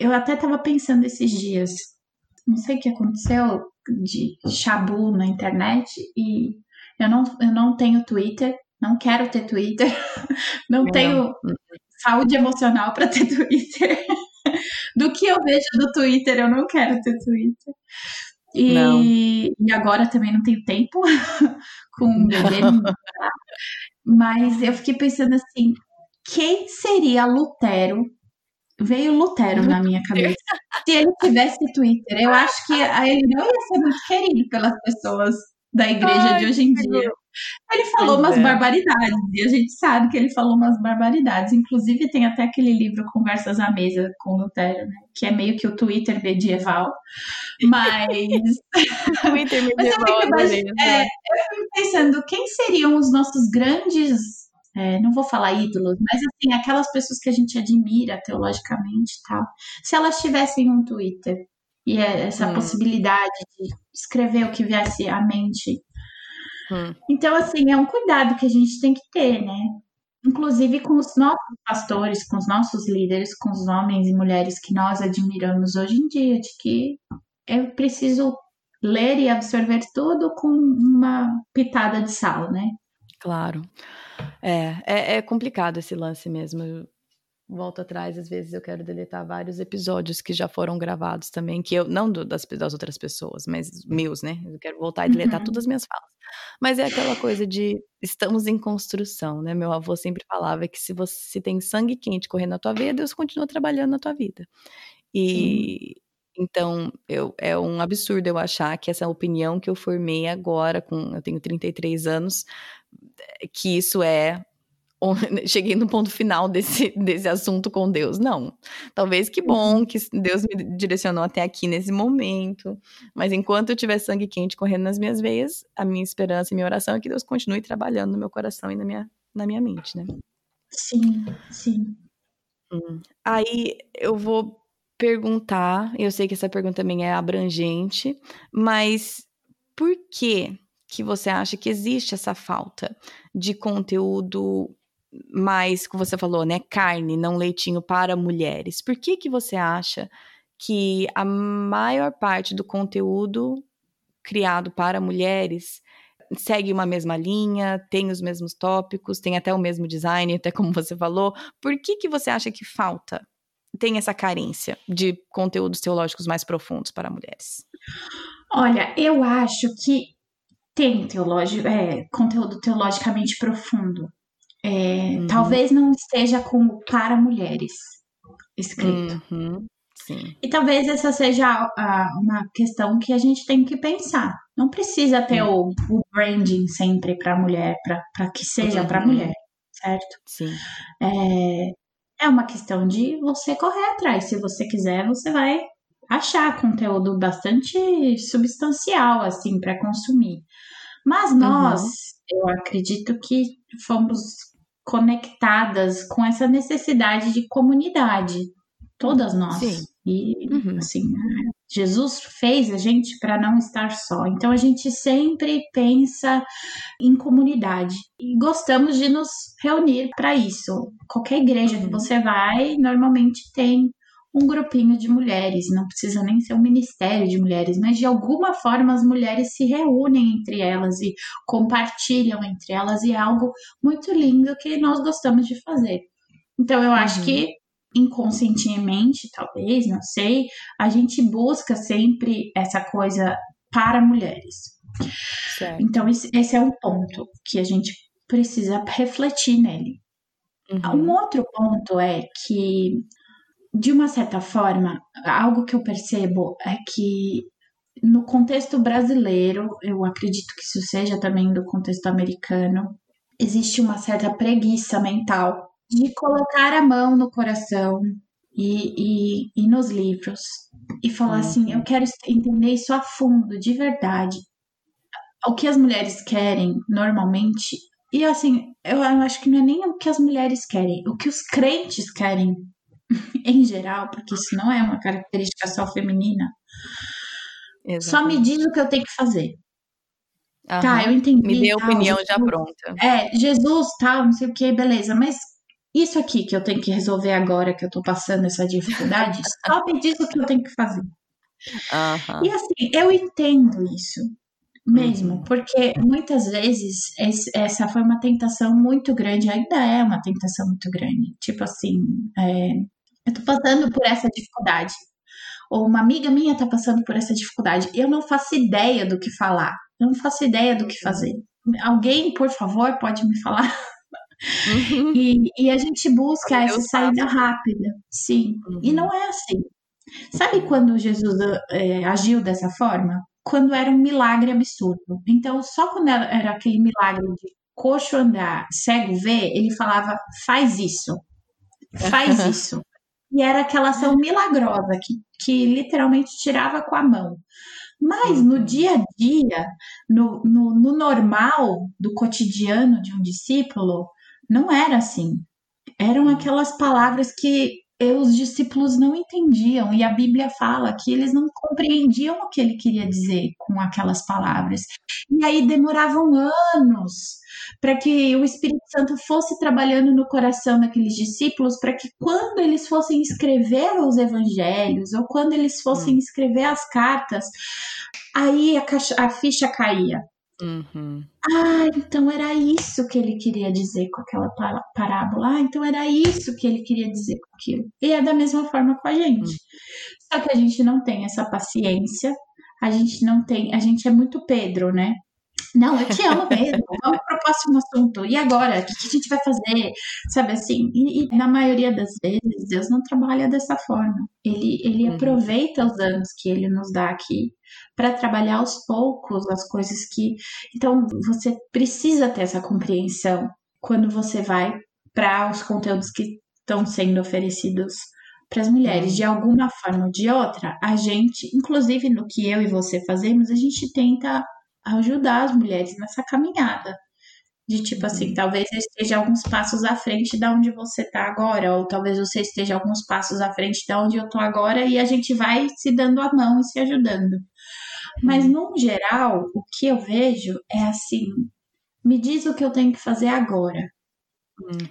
eu até estava pensando esses dias, não sei o que aconteceu de chabu na internet e eu não, eu não tenho Twitter, não quero ter Twitter, não tenho saúde emocional para ter Twitter. do que eu vejo do Twitter, eu não quero ter Twitter. E, e agora também não tenho tempo com um bebê. Mas eu fiquei pensando assim, quem seria Lutero veio Lutero na minha cabeça. Se ele tivesse Twitter, eu acho que ele não ia ser muito querido pelas pessoas da igreja Ai, de hoje em dia. Ele falou umas é. barbaridades, e a gente sabe que ele falou umas barbaridades. Inclusive, tem até aquele livro Conversas à Mesa com Lutero, né? Que é meio que o Twitter medieval. Mas. Twitter medieval. Mas eu, fico, é, eu fico pensando, quem seriam os nossos grandes é, não vou falar ídolos, mas assim, aquelas pessoas que a gente admira teologicamente e tal, se elas tivessem um Twitter e é essa hum. possibilidade de escrever o que viesse à mente. Hum. Então, assim, é um cuidado que a gente tem que ter, né? Inclusive com os nossos pastores, com os nossos líderes, com os homens e mulheres que nós admiramos hoje em dia, de que eu preciso ler e absorver tudo com uma pitada de sal, né? Claro. É, é, é complicado esse lance mesmo. Eu volto atrás, às vezes eu quero deletar vários episódios que já foram gravados também, que eu, não do, das, das outras pessoas, mas meus, né? Eu quero voltar e deletar uhum. todas as minhas falas. Mas é aquela coisa de estamos em construção, né? Meu avô sempre falava que se você tem sangue quente correndo na tua veia, Deus continua trabalhando na tua vida. E então eu, é um absurdo eu achar que essa opinião que eu formei agora, com eu tenho 33 anos, que isso é cheguei no ponto final desse, desse assunto com Deus. Não. Talvez que bom uhum. que Deus me direcionou até aqui nesse momento. Mas enquanto eu tiver sangue quente correndo nas minhas veias, a minha esperança e minha oração é que Deus continue trabalhando no meu coração e na minha, na minha mente, né? Sim, sim. Hum. Aí eu vou perguntar, eu sei que essa pergunta também é abrangente, mas por que que você acha que existe essa falta de conteúdo mais, como você falou, né, carne, não leitinho para mulheres. Por que que você acha que a maior parte do conteúdo criado para mulheres segue uma mesma linha, tem os mesmos tópicos, tem até o mesmo design, até como você falou. Por que que você acha que falta? Tem essa carência de conteúdos teológicos mais profundos para mulheres? Olha, eu acho que tem teológico, é, conteúdo teologicamente profundo. É, uhum. Talvez não esteja como para mulheres escrito. Uhum. Sim. E talvez essa seja a, uma questão que a gente tem que pensar. Não precisa ter o, o, branding sempre para mulher, para que seja uhum. para mulher, certo? Sim. É, é uma questão de você correr atrás. Se você quiser, você vai achar conteúdo bastante substancial assim para consumir. Mas nós, uhum. eu acredito que fomos conectadas com essa necessidade de comunidade, todas nós. Sim. E uhum. assim, Jesus fez a gente para não estar só. Então a gente sempre pensa em comunidade e gostamos de nos reunir para isso. Qualquer igreja uhum. que você vai, normalmente tem um grupinho de mulheres, não precisa nem ser um ministério de mulheres, mas de alguma forma as mulheres se reúnem entre elas e compartilham entre elas, e é algo muito lindo que nós gostamos de fazer. Então eu acho uhum. que inconscientemente, talvez, não sei, a gente busca sempre essa coisa para mulheres. Certo. Então esse é um ponto que a gente precisa refletir nele. Uhum. Um outro ponto é que de uma certa forma, algo que eu percebo é que no contexto brasileiro, eu acredito que isso seja também do contexto americano, existe uma certa preguiça mental de colocar a mão no coração e, e, e nos livros e falar uhum. assim: eu quero entender isso a fundo, de verdade. O que as mulheres querem normalmente, e assim, eu acho que não é nem o que as mulheres querem, o que os crentes querem em geral, porque isso não é uma característica só feminina, Exatamente. só me diz o que eu tenho que fazer. Tá, eu entendi. Me dê a opinião Jesus, já pronta. É, Jesus, tal, não sei o que, beleza, mas isso aqui que eu tenho que resolver agora, que eu tô passando essa dificuldade, só me diz o que eu tenho que fazer. Uhum. E assim, eu entendo isso mesmo, uhum. porque muitas vezes essa foi uma tentação muito grande, ainda é uma tentação muito grande. Tipo assim, é, eu tô passando por essa dificuldade. Ou uma amiga minha tá passando por essa dificuldade. Eu não faço ideia do que falar. Eu não faço ideia do que fazer. Alguém, por favor, pode me falar? Uhum. E, e, a gente busca essa saída rápida. Sim. Uhum. E não é assim. Sabe quando Jesus é, agiu dessa forma? Quando era um milagre absurdo. Então, só quando era aquele milagre de coxo andar, cego ver, ele falava: faz isso, faz isso. E era aquela ação milagrosa que, que literalmente tirava com a mão. Mas no uhum. dia a dia, no, no, no normal do cotidiano de um discípulo, não era assim. Eram uhum. aquelas palavras que os discípulos não entendiam, e a Bíblia fala que eles não compreendiam o que ele queria dizer com aquelas palavras. E aí demoravam anos para que o Espírito Santo fosse trabalhando no coração daqueles discípulos, para que quando eles fossem escrever os evangelhos, ou quando eles fossem hum. escrever as cartas, aí a, caixa, a ficha caía. Uhum. Ah, então era isso que ele queria dizer com aquela parábola. Ah, então era isso que ele queria dizer com aquilo. E é da mesma forma com a gente. Uhum. Só que a gente não tem essa paciência, a gente não tem, a gente é muito Pedro, né? Não, eu te amo mesmo. Vamos para o próximo assunto. E agora? O que a gente vai fazer? Sabe assim? E, e, na maioria das vezes, Deus não trabalha dessa forma. Ele, ele uhum. aproveita os anos que ele nos dá aqui para trabalhar aos poucos as coisas que. Então, você precisa ter essa compreensão quando você vai para os conteúdos que estão sendo oferecidos para as mulheres. De alguma forma ou de outra, a gente, inclusive no que eu e você fazemos, a gente tenta ajudar as mulheres nessa caminhada. De tipo assim, uhum. talvez eu esteja alguns passos à frente da onde você está agora, ou talvez você esteja alguns passos à frente da onde eu estou agora, e a gente vai se dando a mão e se ajudando. Mas, uhum. no geral, o que eu vejo é assim: me diz o que eu tenho que fazer agora.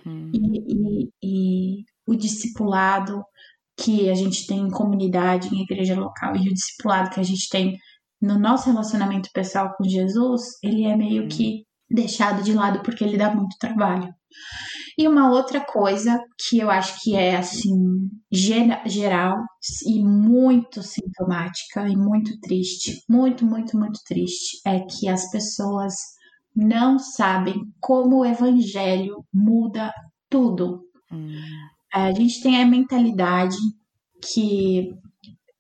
Uhum. E, e, e, o discipulado que a gente tem em comunidade, em igreja local, e o discipulado que a gente tem no nosso relacionamento pessoal com Jesus, ele é meio que deixado de lado porque ele dá muito trabalho. E uma outra coisa que eu acho que é assim geral e muito sintomática e muito triste, muito, muito, muito triste, é que as pessoas não sabem como o evangelho muda tudo. Hum. A gente tem a mentalidade que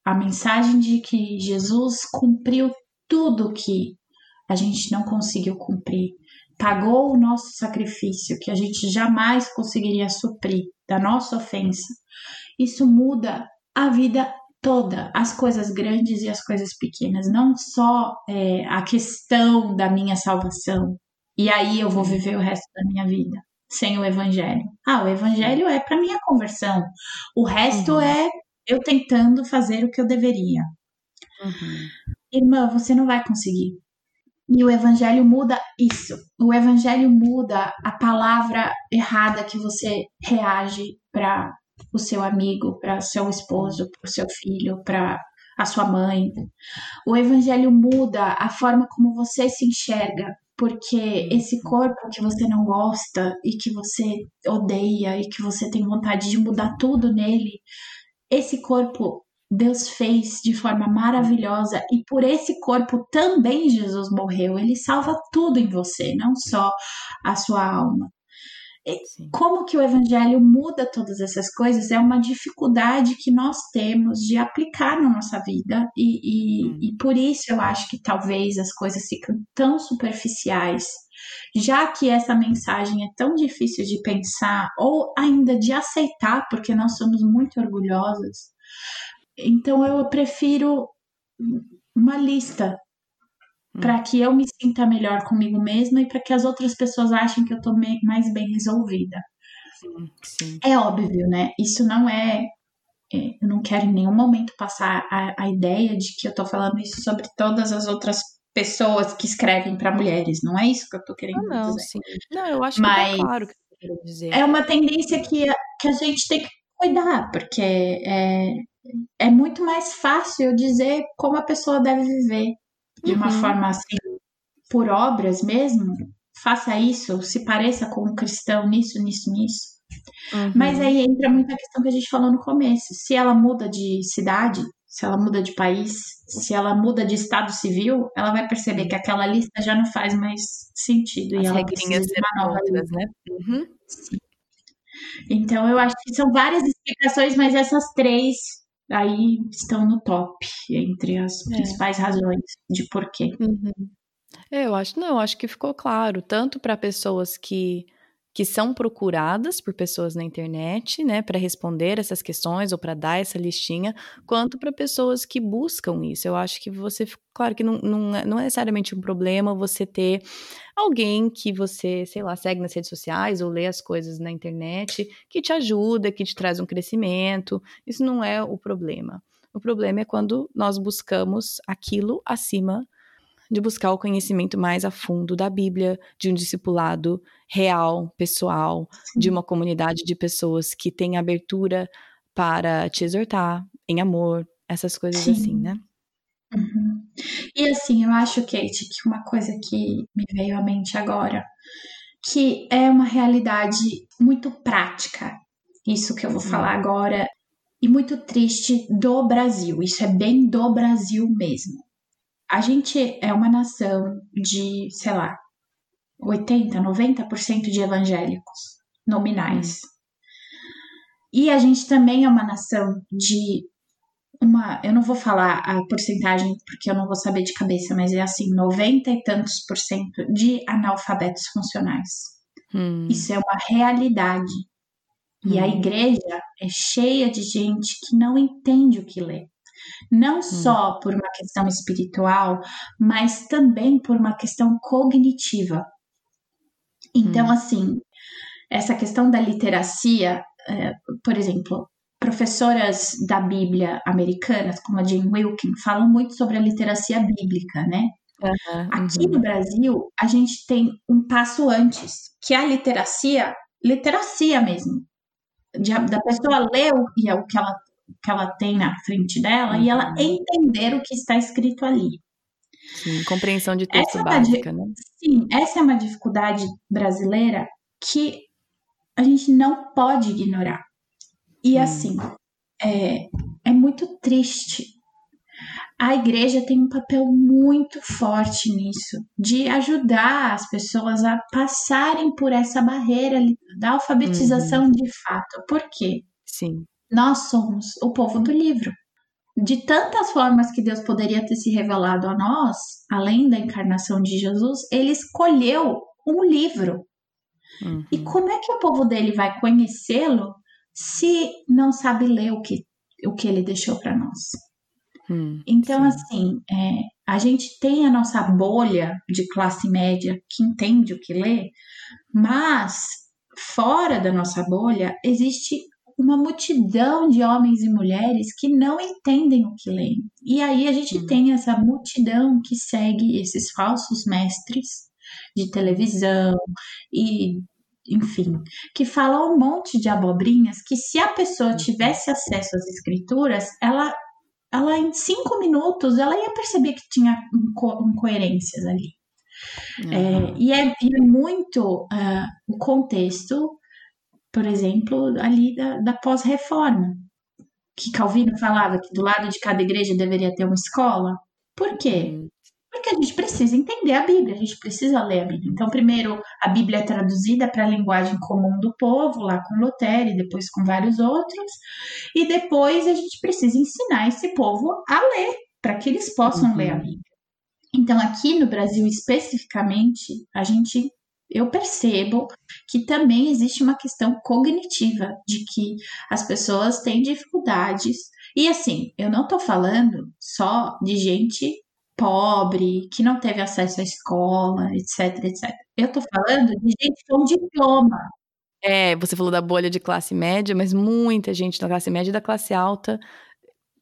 a mensagem de que Jesus cumpriu tudo que a gente não conseguiu cumprir, pagou o nosso sacrifício que a gente jamais conseguiria suprir da nossa ofensa. Isso muda a vida toda, as coisas grandes e as coisas pequenas, não só é, a questão da minha salvação. E aí eu vou viver o resto da minha vida sem o evangelho. Ah, o evangelho é para minha conversão. O resto uhum. é eu tentando fazer o que eu deveria. Uhum. Irmã, você não vai conseguir. E o evangelho muda isso. O evangelho muda a palavra errada que você reage para o seu amigo, para o seu esposo, para o seu filho, para a sua mãe. O evangelho muda a forma como você se enxerga, porque esse corpo que você não gosta e que você odeia e que você tem vontade de mudar tudo nele, esse corpo Deus fez de forma maravilhosa e por esse corpo também Jesus morreu. Ele salva tudo em você, não só a sua alma. Sim. Como que o evangelho muda todas essas coisas é uma dificuldade que nós temos de aplicar na nossa vida, e, e, hum. e por isso eu acho que talvez as coisas ficam tão superficiais já que essa mensagem é tão difícil de pensar ou ainda de aceitar, porque nós somos muito orgulhosas, então eu prefiro uma lista hum. para que eu me sinta melhor comigo mesma e para que as outras pessoas achem que eu estou mais bem resolvida. Sim, sim. É óbvio, né? Isso não é, é. Eu não quero em nenhum momento passar a, a ideia de que eu estou falando isso sobre todas as outras pessoas que escrevem para mulheres. Não é isso que eu tô querendo ah, não, dizer. Sim. Não, eu acho Mas que tá claro que eu quero dizer. É uma tendência que, que a gente tem que cuidar, porque é, é muito mais fácil dizer como a pessoa deve viver de uma uhum. forma assim, por obras mesmo. Faça isso, se pareça com um cristão nisso, nisso, nisso. Uhum. Mas aí entra muita questão que a gente falou no começo. Se ela muda de cidade, se ela muda de país, se ela muda de estado civil, ela vai perceber que aquela lista já não faz mais sentido. As e ela precisa de uma nova outras, né? Uhum. Então eu acho que são várias explicações, mas essas três aí estão no top entre as é. principais razões de porquê. Uhum. É, eu acho, não, eu acho que ficou claro, tanto para pessoas que que são procuradas por pessoas na internet, né, para responder essas questões ou para dar essa listinha, quanto para pessoas que buscam isso. Eu acho que você, claro que não, não, é, não é necessariamente um problema você ter alguém que você, sei lá, segue nas redes sociais ou lê as coisas na internet que te ajuda, que te traz um crescimento. Isso não é o problema. O problema é quando nós buscamos aquilo acima de buscar o conhecimento mais a fundo da Bíblia, de um discipulado real, pessoal, Sim. de uma comunidade de pessoas que tem abertura para te exortar em amor, essas coisas Sim. assim, né? Uhum. E assim, eu acho, Kate, que uma coisa que me veio à mente agora, que é uma realidade muito prática, isso que eu vou falar uhum. agora, e muito triste do Brasil. Isso é bem do Brasil mesmo a gente é uma nação de, sei lá, 80, 90% de evangélicos nominais. E a gente também é uma nação de uma, eu não vou falar a porcentagem porque eu não vou saber de cabeça, mas é assim, 90 e tantos por cento de analfabetos funcionais. Hum. Isso é uma realidade. E hum. a igreja é cheia de gente que não entende o que lê. Não hum. só por uma questão espiritual, mas também por uma questão cognitiva. Então, hum. assim, essa questão da literacia, é, por exemplo, professoras da Bíblia americanas, como a Jane Wilkin, falam muito sobre a literacia bíblica, né? Uhum, Aqui uhum. no Brasil, a gente tem um passo antes, que é a literacia, literacia mesmo. De, da pessoa ler o, e é o que ela, que ela tem na frente dela uhum. e ela uhum. entender o que está escrito ali. Sim, compreensão de texto essa básica, é né? Sim, essa é uma dificuldade brasileira que a gente não pode ignorar. E hum. assim, é, é muito triste. A igreja tem um papel muito forte nisso, de ajudar as pessoas a passarem por essa barreira da alfabetização uhum. de fato. Por quê? Sim. Nós somos o povo do livro. De tantas formas que Deus poderia ter se revelado a nós, além da encarnação de Jesus, ele escolheu um livro. Uhum. E como é que o povo dele vai conhecê-lo se não sabe ler o que, o que ele deixou para nós. Hum, então, sim. assim, é, a gente tem a nossa bolha de classe média que entende o que lê, mas fora da nossa bolha existe uma multidão de homens e mulheres que não entendem o que leem. E aí a gente hum. tem essa multidão que segue esses falsos mestres de televisão e enfim, que falam um monte de abobrinhas que se a pessoa tivesse acesso às escrituras, ela, ela em cinco minutos, ela ia perceber que tinha incoerências ali. Uhum. É, e, é, e, é, muito uh, o contexto, por exemplo, ali da, da pós-reforma, que Calvino falava que do lado de cada igreja deveria ter uma escola. Por quê? Porque a gente precisa entender a Bíblia, a gente precisa ler a Bíblia. Então, primeiro, a Bíblia é traduzida para a linguagem comum do povo, lá com Lutero e depois com vários outros. E depois a gente precisa ensinar esse povo a ler, para que eles possam uhum. ler a uhum. Bíblia. Então, aqui no Brasil especificamente, a gente eu percebo que também existe uma questão cognitiva de que as pessoas têm dificuldades. E assim, eu não estou falando só de gente pobre, que não teve acesso à escola, etc, etc. Eu tô falando de gente com diploma. É, você falou da bolha de classe média, mas muita gente da classe média e da classe alta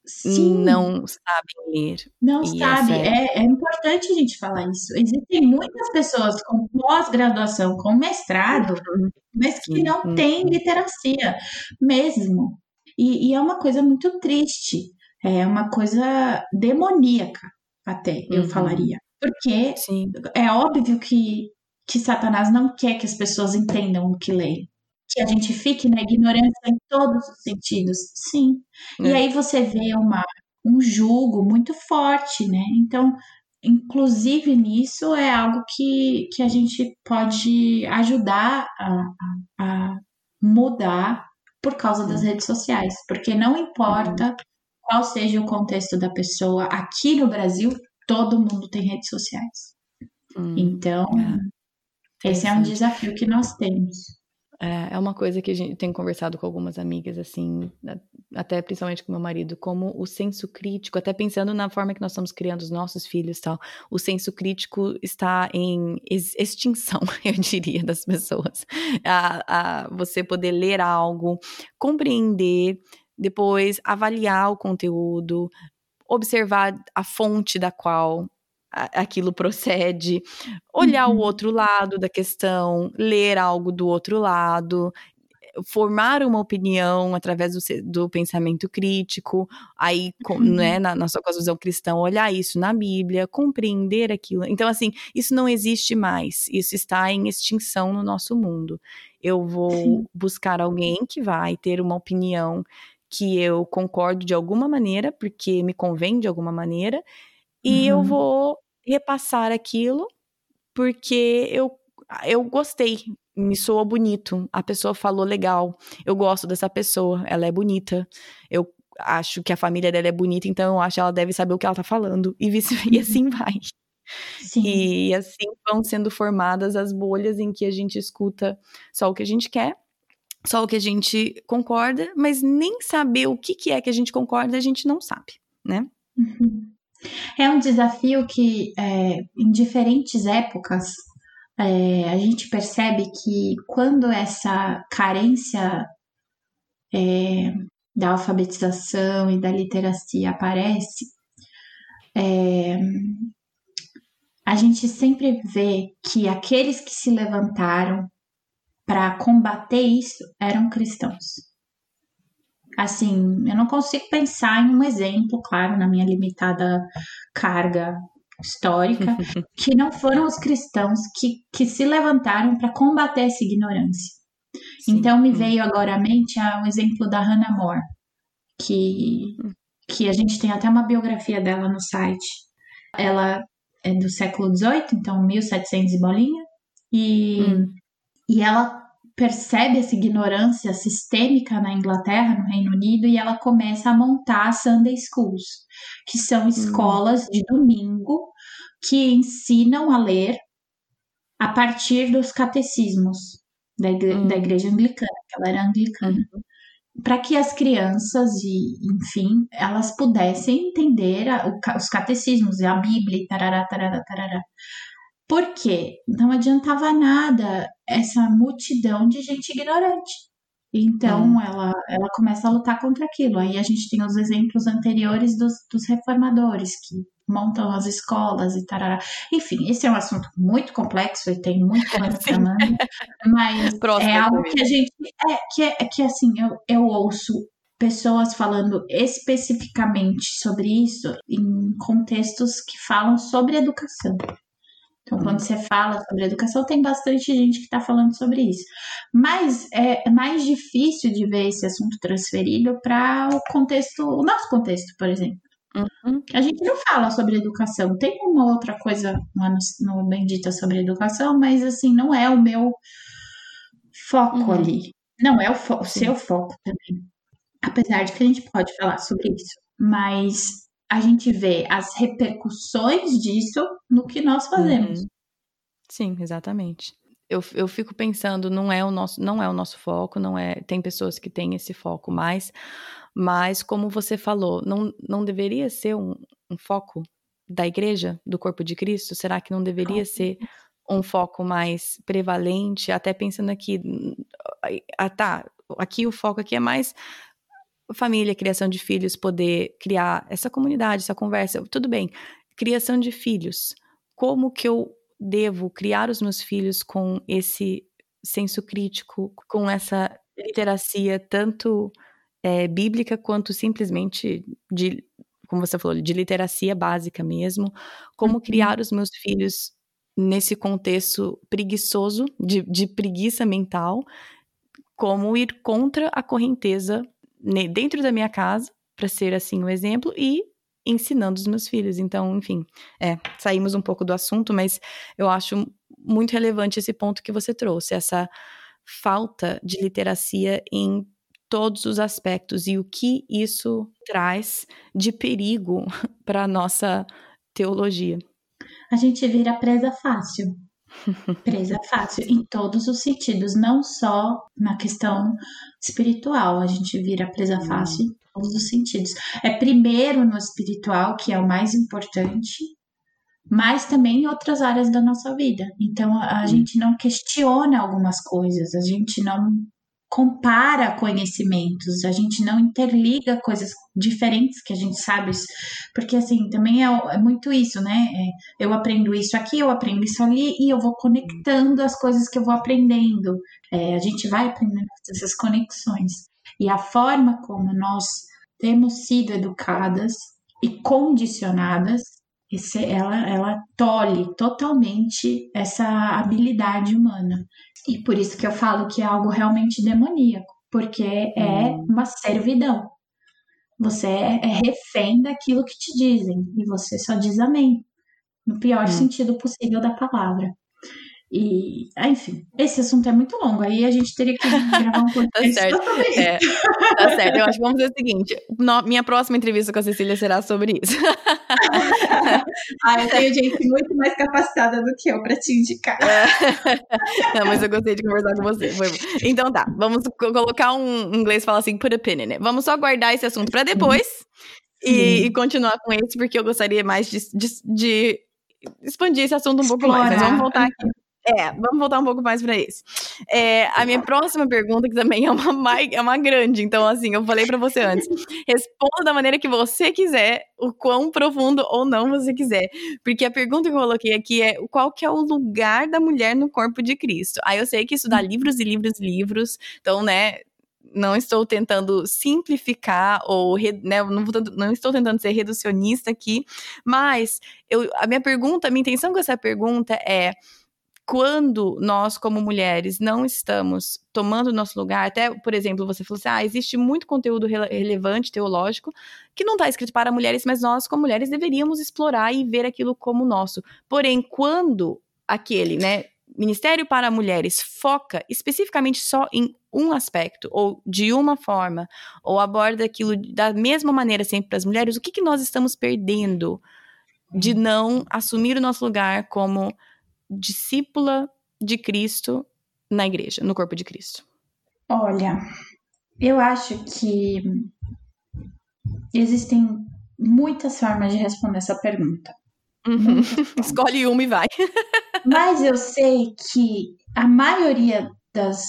Sim. não sabe ler. Não sabe. É... É, é... importante a gente falar isso. Existem muitas pessoas com pós-graduação, com mestrado, uhum. mas que não uhum. têm literacia mesmo. E, e, é uma coisa muito triste. É uma coisa demoníaca até, eu uhum. falaria. Porque Sim. é óbvio que, que Satanás não quer que as pessoas entendam o que lê. Que a gente fique na ignorância em todos os sentidos. Sim. É. E aí você vê uma, um julgo muito forte, né? Então, inclusive nisso é algo que, que a gente pode ajudar a, a, mudar por causa das redes sociais. Porque não importa uhum qual seja o contexto da pessoa, aqui no Brasil, todo mundo tem redes sociais. Hum, então, é. esse é um desafio que nós temos. É, é uma coisa que a gente tem conversado com algumas amigas, assim, até principalmente com meu marido, como o senso crítico, até pensando na forma que nós estamos criando os nossos filhos tal, o senso crítico está em extinção, eu diria, das pessoas. A, a você poder ler algo, compreender, depois avaliar o conteúdo, observar a fonte da qual aquilo procede, olhar uhum. o outro lado da questão, ler algo do outro lado, formar uma opinião através do, do pensamento crítico, aí, com, uhum. né, na, na sua visão cristã, olhar isso na Bíblia, compreender aquilo. Então, assim, isso não existe mais, isso está em extinção no nosso mundo. Eu vou Sim. buscar alguém que vai ter uma opinião que eu concordo de alguma maneira, porque me convém de alguma maneira, e uhum. eu vou repassar aquilo porque eu, eu gostei, me soou bonito, a pessoa falou legal, eu gosto dessa pessoa, ela é bonita, eu acho que a família dela é bonita, então eu acho que ela deve saber o que ela tá falando, e, vice, e assim vai. Sim. E assim vão sendo formadas as bolhas em que a gente escuta só o que a gente quer, só o que a gente concorda, mas nem saber o que, que é que a gente concorda, a gente não sabe, né? Uhum. É um desafio que, é, em diferentes épocas, é, a gente percebe que quando essa carência é, da alfabetização e da literacia aparece, é, a gente sempre vê que aqueles que se levantaram para combater isso eram cristãos. Assim, eu não consigo pensar em um exemplo, claro, na minha limitada carga histórica, que não foram os cristãos que, que se levantaram para combater essa ignorância. Sim. Então me veio agora à mente o exemplo da Hannah More, que, hum. que a gente tem até uma biografia dela no site. Ela é do século XVIII, então 1700 e bolinha, e, hum. e ela percebe essa ignorância sistêmica na Inglaterra, no Reino Unido, e ela começa a montar Sunday Schools, que são hum. escolas de domingo que ensinam a ler a partir dos catecismos da, igre hum. da igreja anglicana, que ela era anglicana. Uhum. Para que as crianças e, enfim, elas pudessem entender a, o, os catecismos, a Bíblia, tarará, tarará, tarará. Por quê? Não adiantava nada essa multidão de gente ignorante. Então hum. ela, ela começa a lutar contra aquilo. Aí a gente tem os exemplos anteriores dos, dos reformadores que montam as escolas e tarará. Enfim, esse é um assunto muito complexo e tem muito pano mas Próximo é algo também. que a gente é que é que assim eu, eu ouço pessoas falando especificamente sobre isso em contextos que falam sobre educação. Então, quando você fala sobre educação, tem bastante gente que está falando sobre isso. Mas é mais difícil de ver esse assunto transferido para o contexto, o nosso contexto, por exemplo. Uhum. A gente não fala sobre educação. Tem uma outra coisa lá no, no Bendita sobre educação, mas assim, não é o meu foco uhum. ali. Não é o, fo o seu foco também. Apesar de que a gente pode falar sobre isso. Mas a gente vê as repercussões disso no que nós fazemos. Uhum. Sim, exatamente. Eu, eu fico pensando, não é o nosso, não é o nosso foco, não é. Tem pessoas que têm esse foco mais, mas como você falou, não, não deveria ser um, um foco da igreja, do corpo de Cristo? Será que não deveria ser um foco mais prevalente? Até pensando aqui, ah, tá, aqui o foco aqui é mais família, criação de filhos, poder criar essa comunidade, essa conversa, tudo bem. Criação de filhos. Como que eu devo criar os meus filhos com esse senso crítico, com essa literacia tanto é, bíblica quanto simplesmente de, como você falou, de literacia básica mesmo? Como uhum. criar os meus filhos nesse contexto preguiçoso, de, de preguiça mental, como ir contra a correnteza dentro da minha casa, para ser assim um exemplo, e ensinando os meus filhos. Então, enfim, é, saímos um pouco do assunto, mas eu acho muito relevante esse ponto que você trouxe, essa falta de literacia em todos os aspectos e o que isso traz de perigo para a nossa teologia. A gente vira presa fácil. Presa fácil em todos os sentidos, não só na questão espiritual, a gente vira presa fácil em todos os sentidos. É primeiro no espiritual, que é o mais importante, mas também em outras áreas da nossa vida. Então a, a gente não questiona algumas coisas, a gente não compara conhecimentos, a gente não interliga coisas diferentes que a gente sabe, porque assim, também é, é muito isso, né? É, eu aprendo isso aqui, eu aprendo isso ali, e eu vou conectando as coisas que eu vou aprendendo. É, a gente vai aprendendo essas conexões. E a forma como nós temos sido educadas e condicionadas, esse, ela, ela tolhe totalmente essa habilidade humana. E por isso que eu falo que é algo realmente demoníaco, porque é hum. uma servidão. Você é, é refém daquilo que te dizem e você só diz amém, no pior hum. sentido possível da palavra. E, ah, enfim, esse assunto é muito longo, aí a gente teria que gravar um podcast tá certo. É, tá certo. Eu acho que vamos fazer o seguinte: no, minha próxima entrevista com a Cecília será sobre isso. ah, eu tenho gente muito mais capacitada do que eu para te indicar. É. Não, mas eu gostei de conversar com você. Então tá, vamos colocar um inglês falar assim, put a pin in it. Vamos só guardar esse assunto para depois e, e, continuar com esse, porque eu gostaria mais de, de, de expandir esse assunto um pouco Explorar. mais. Mas vamos voltar aqui. É, vamos voltar um pouco mais para isso. É, a minha próxima pergunta, que também é uma, é uma grande, então, assim, eu falei para você antes. Responda da maneira que você quiser, o quão profundo ou não você quiser. Porque a pergunta que eu coloquei aqui é qual que é o lugar da mulher no corpo de Cristo? Aí eu sei que isso dá livros e livros e livros, então, né, não estou tentando simplificar ou né, não, não, estou tentando ser reducionista aqui, mas eu, a minha pergunta, a minha intenção com essa pergunta é quando nós, como mulheres, não estamos tomando nosso lugar, até, por exemplo, você falou assim: ah, existe muito conteúdo rele relevante, teológico, que não está escrito para mulheres, mas nós, como mulheres, deveríamos explorar e ver aquilo como nosso. Porém, quando aquele, né, Ministério para Mulheres foca especificamente só em um aspecto, ou de uma forma, ou aborda aquilo da mesma maneira sempre para as mulheres, o que, que nós estamos perdendo de uhum. não assumir o nosso lugar como discípula de Cristo na igreja, no corpo de Cristo? Olha, eu acho que existem muitas formas de responder essa pergunta. Uhum. Escolhe uma e vai. Mas eu sei que a maioria das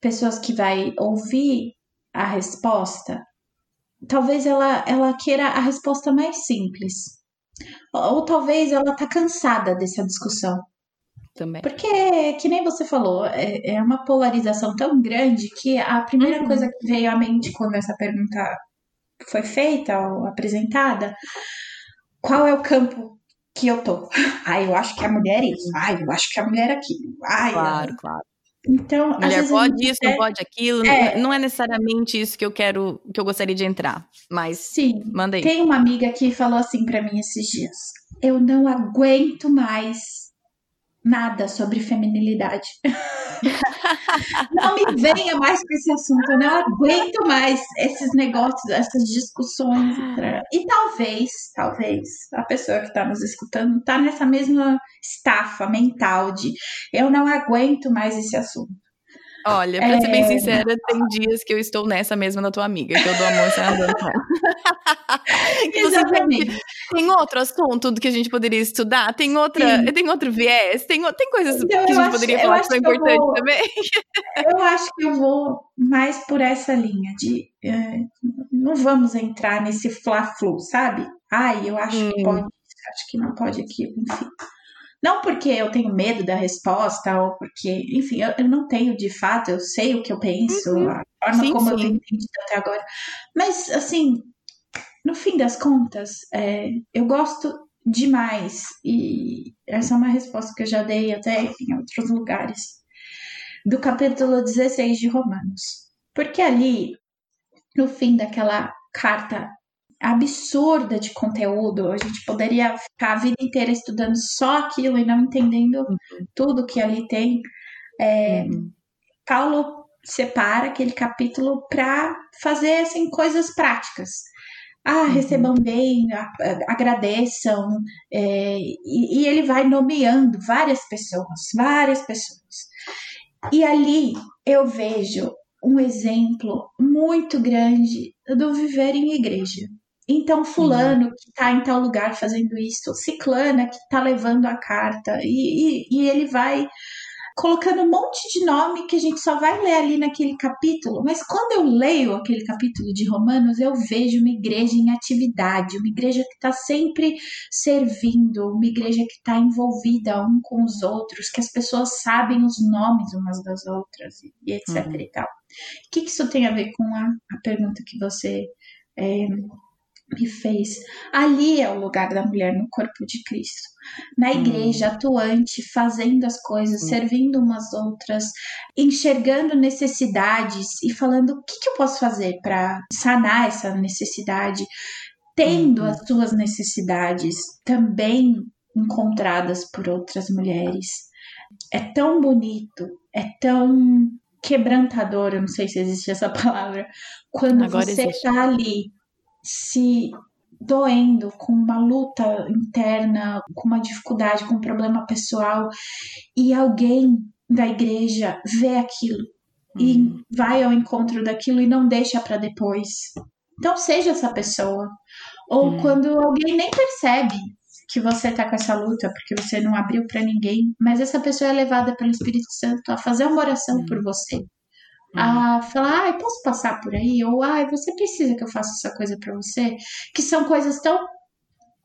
pessoas que vai ouvir a resposta, talvez ela, ela queira a resposta mais simples. Ou, ou talvez ela tá cansada dessa discussão. Também. Porque, que nem você falou, é, é uma polarização tão grande que a primeira uhum. coisa que veio à mente quando essa pergunta foi feita ou apresentada, qual é o campo que eu tô? Ah, eu acho que a mulher é isso. Ah, eu acho que a mulher é aquilo. Ah, claro, eu... claro. Então, mulher pode isso, é... não pode aquilo. É... Não é necessariamente isso que eu quero, que eu gostaria de entrar. Mas sim, manda aí. Tem uma amiga que falou assim para mim esses dias. Eu não aguento mais nada sobre feminilidade. não me venha mais com esse assunto, eu não aguento mais esses negócios, essas discussões. E talvez, talvez, a pessoa que está nos escutando está nessa mesma estafa mental de eu não aguento mais esse assunto. Olha, pra é... ser bem é. sincera, tem dias que eu estou nessa mesma da tua amiga, que eu dou amor sem andando com ela. Exatamente. Tem outro assunto do que a gente poderia estudar? Tem outra, tem outro viés? Tem, tem coisas então, que a gente acho, poderia falar que são importantes vou, também? Eu acho que eu vou mais por essa linha de é, não vamos entrar nesse fla-flu, sabe? Ai, eu acho hum. que pode, acho que não pode aqui, enfim. Não porque eu tenho medo da resposta, ou porque, enfim, eu, eu não tenho de fato, eu sei o que eu penso, uhum. a forma sim, como sim. eu tenho entendido até agora. Mas, assim, no fim das contas, é, eu gosto demais, e essa é uma resposta que eu já dei até em outros lugares, do capítulo 16 de Romanos. Porque ali, no fim daquela carta absurda de conteúdo. A gente poderia ficar a vida inteira estudando só aquilo e não entendendo uhum. tudo que ali tem. É, uhum. Paulo separa aquele capítulo para fazer assim, coisas práticas. Ah, uhum. recebam bem, agradeçam, é, e, e ele vai nomeando várias pessoas, várias pessoas. E ali eu vejo um exemplo muito grande do viver em igreja. Então, fulano que está em tal lugar fazendo isso, ciclana que está levando a carta, e, e, e, ele vai colocando um monte de nome que a gente só vai ler ali naquele capítulo. Mas quando eu leio aquele capítulo de Romanos, eu vejo uma igreja em atividade, uma igreja que está sempre servindo, uma igreja que está envolvida um com os outros, que as pessoas sabem os nomes umas das outras, e etc. Uhum. e tal. O que, que isso tem a ver com a, a pergunta que você. É, me fez. Ali é o lugar da mulher no corpo de Cristo. Na hum. igreja, hum. atuante, fazendo as coisas, hum. servindo umas outras, enxergando necessidades e falando o que, que eu posso fazer para sanar essa necessidade, tendo hum. as suas necessidades também encontradas por outras mulheres. É tão bonito, é tão quebrantador, eu não sei se existe essa palavra, quando Agora você está ali se doendo, com uma luta interna, com uma dificuldade, com um problema pessoal, e alguém da igreja vê aquilo e uhum. vai ao encontro daquilo e não deixa para depois. Então seja essa pessoa. Ou uhum. quando alguém nem percebe que você tá com essa luta porque você não abriu para ninguém, mas essa pessoa é levada pelo Espírito Santo a fazer uma oração uhum. por você a falar, ah, posso passar por aí? Ou, ah, você precisa que eu faça essa coisa para você? Que são coisas tão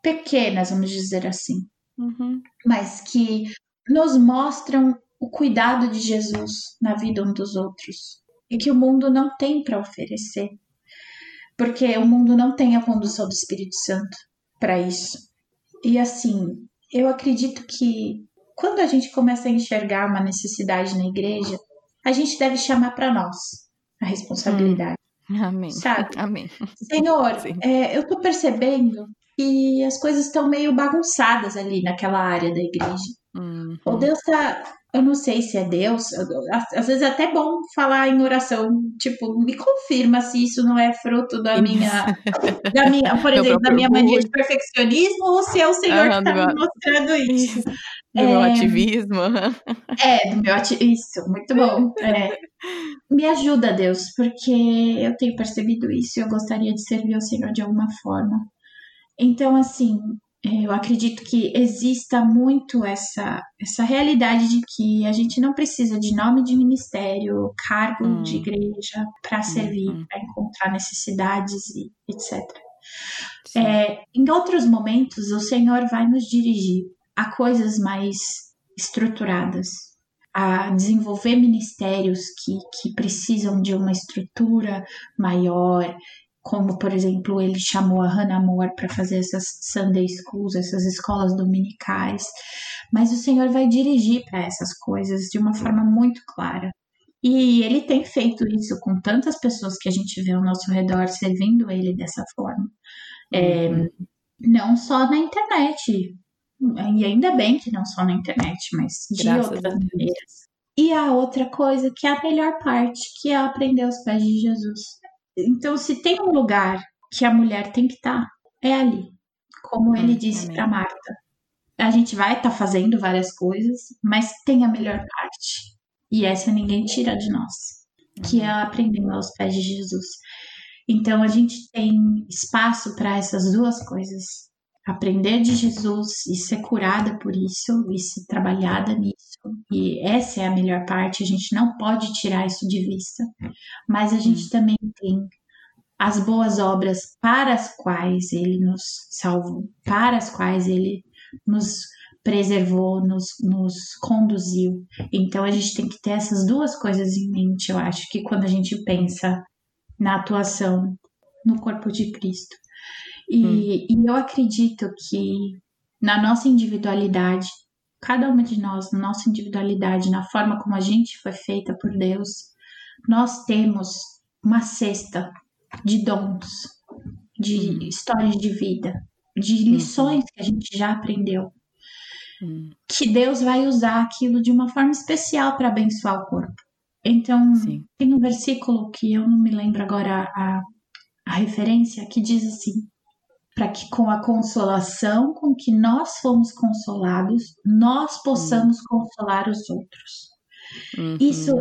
pequenas, vamos dizer assim, uhum. mas que nos mostram o cuidado de Jesus na vida um dos outros e que o mundo não tem para oferecer, porque o mundo não tem a condução do Espírito Santo para isso. E assim, eu acredito que quando a gente começa a enxergar uma necessidade na igreja, a gente deve chamar para nós a responsabilidade. Hum. Amém. Sabe? Amém. Senhor, é, eu tô percebendo que as coisas estão meio bagunçadas ali naquela área da igreja. Uhum. O Deus tá. Eu não sei se é Deus, às vezes é até bom falar em oração, tipo, me confirma se isso não é fruto da minha, da minha por exemplo, da minha mania de perfeccionismo ou se é o Senhor que está me mostrando isso. Do é, meu ativismo. É, do meu ativismo. Isso, muito bom. É. Me ajuda, Deus, porque eu tenho percebido isso e eu gostaria de servir ao Senhor de alguma forma. Então, assim, é, eu acredito que exista muito essa, essa realidade de que a gente não precisa de nome de ministério, cargo hum. de igreja para servir, hum. para encontrar necessidades e etc. É, em outros momentos, o Senhor vai nos dirigir a coisas mais estruturadas, a desenvolver ministérios que, que precisam de uma estrutura maior, como por exemplo ele chamou a Hannah Moore para fazer essas Sunday schools, essas escolas dominicais, mas o Senhor vai dirigir para essas coisas de uma forma muito clara. E ele tem feito isso com tantas pessoas que a gente vê ao nosso redor servindo ele dessa forma. É, uhum. não só na internet, e ainda bem que não só na internet, mas de Graças outras maneiras. E a outra coisa, que é a melhor parte, que é aprender os pés de Jesus. Então, se tem um lugar que a mulher tem que estar, tá, é ali. Como ele hum, disse para Marta. A gente vai estar tá fazendo várias coisas, mas tem a melhor parte. E essa ninguém tira de nós, que é aprender aos pés de Jesus. Então, a gente tem espaço para essas duas coisas aprender de Jesus e ser curada por isso e ser trabalhada nisso. E essa é a melhor parte, a gente não pode tirar isso de vista. Mas a gente também tem as boas obras para as quais ele nos salvou, para as quais ele nos preservou, nos, nos conduziu. Então a gente tem que ter essas duas coisas em mente, eu acho que quando a gente pensa na atuação no corpo de Cristo. E, hum. e eu acredito que na nossa individualidade, cada uma de nós, na nossa individualidade, na forma como a gente foi feita por Deus, nós temos uma cesta de dons, de hum. histórias de vida, de uhum. lições que a gente já aprendeu. Hum. Que Deus vai usar aquilo de uma forma especial para abençoar o corpo. Então, Sim. tem um versículo que eu não me lembro agora a, a referência, que diz assim: para que com a consolação com que nós fomos consolados, nós possamos uhum. consolar os outros. Uhum. Isso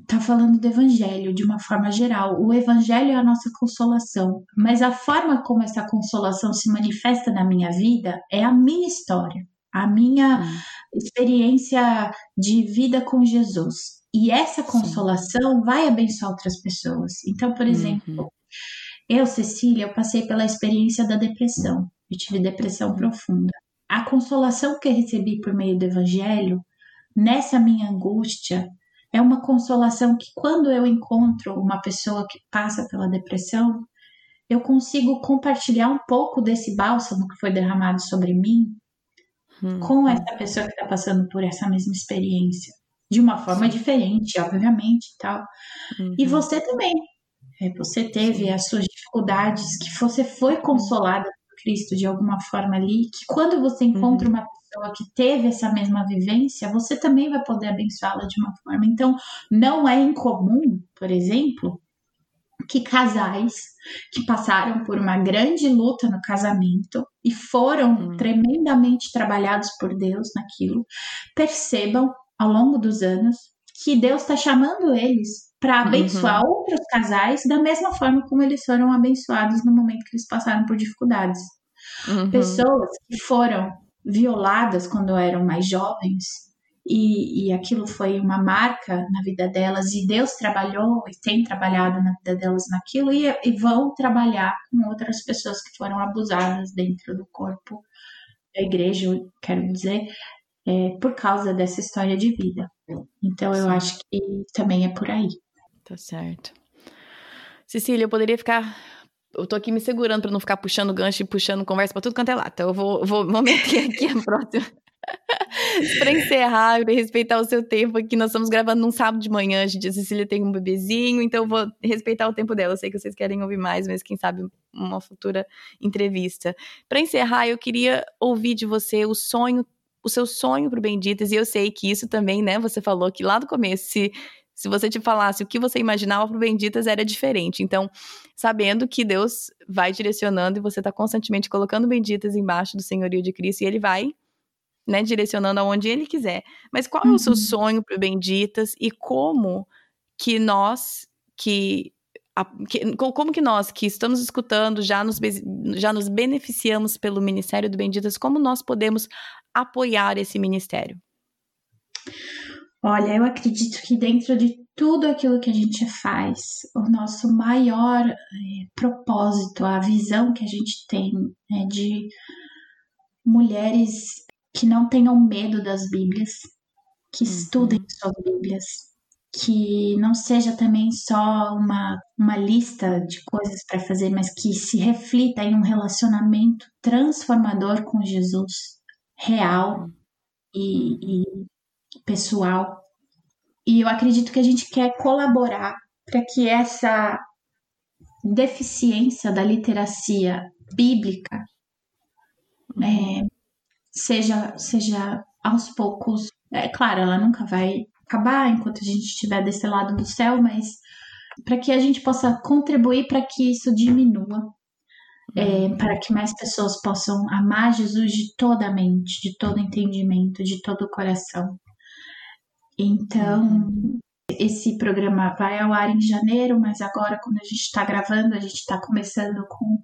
está falando do evangelho de uma forma geral. O evangelho é a nossa consolação, mas a forma como essa consolação se manifesta na minha vida é a minha história, a minha uhum. experiência de vida com Jesus. E essa consolação Sim. vai abençoar outras pessoas. Então, por exemplo, uhum. Eu, Cecília, eu passei pela experiência da depressão. Eu tive depressão profunda. A consolação que eu recebi por meio do evangelho, nessa minha angústia, é uma consolação que quando eu encontro uma pessoa que passa pela depressão, eu consigo compartilhar um pouco desse bálsamo que foi derramado sobre mim hum. com essa pessoa que está passando por essa mesma experiência. De uma forma Sim. diferente, obviamente, tal. Uhum. E você também. É, você teve as suas dificuldades, que você foi consolada por Cristo de alguma forma ali, que quando você encontra uhum. uma pessoa que teve essa mesma vivência, você também vai poder abençoá-la de uma forma. Então, não é incomum, por exemplo, que casais que passaram por uma grande luta no casamento e foram hum. tremendamente trabalhados por Deus naquilo, percebam ao longo dos anos que Deus está chamando eles para uhum. abençoar uhum. outros casais da mesma forma como eles foram abençoados no momento que eles passaram por dificuldades. Uhum. Pessoas que foram violadas quando eram mais jovens e, e aquilo foi uma marca na vida delas e Deus trabalhou e tem trabalhado na vida delas naquilo e, e vão trabalhar com outras pessoas que foram abusadas dentro do corpo da igreja, quero dizer, é, por causa dessa história de vida. Então eu acho que também é por aí. Tá certo. Cecília, eu poderia ficar eu tô aqui me segurando para não ficar puxando gancho e puxando conversa para tudo quanto é lata. Então eu vou, vou, vou meter aqui a próxima. para encerrar e respeitar o seu tempo aqui, nós estamos gravando num sábado de manhã, gente. A Cecília tem um bebezinho, então eu vou respeitar o tempo dela. Eu sei que vocês querem ouvir mais, mas quem sabe uma futura entrevista. Para encerrar, eu queria ouvir de você o sonho, o seu sonho para o Benditas, e eu sei que isso também, né? Você falou que lá do começo, se, se você te falasse o que você imaginava para o Benditas era diferente. Então, sabendo que Deus vai direcionando e você está constantemente colocando Benditas embaixo do senhorio de Cristo e ele vai né, direcionando aonde ele quiser. Mas qual uhum. é o seu uhum. sonho para Benditas e como que nós que, como que nós que estamos escutando já nos já nos beneficiamos pelo Ministério do Benditas, como nós podemos apoiar esse ministério? Olha, eu acredito que dentro de tudo aquilo que a gente faz, o nosso maior é, propósito, a visão que a gente tem é de mulheres que não tenham medo das Bíblias, que uhum. estudem suas Bíblias, que não seja também só uma, uma lista de coisas para fazer, mas que se reflita em um relacionamento transformador com Jesus, real e, e pessoal. E eu acredito que a gente quer colaborar para que essa deficiência da literacia bíblica é, seja, seja aos poucos. É claro, ela nunca vai acabar enquanto a gente estiver desse lado do céu, mas para que a gente possa contribuir para que isso diminua, é, uhum. para que mais pessoas possam amar Jesus de toda a mente, de todo entendimento, de todo o coração. Então, uhum. esse programa vai ao ar em janeiro, mas agora, quando a gente está gravando, a gente está começando com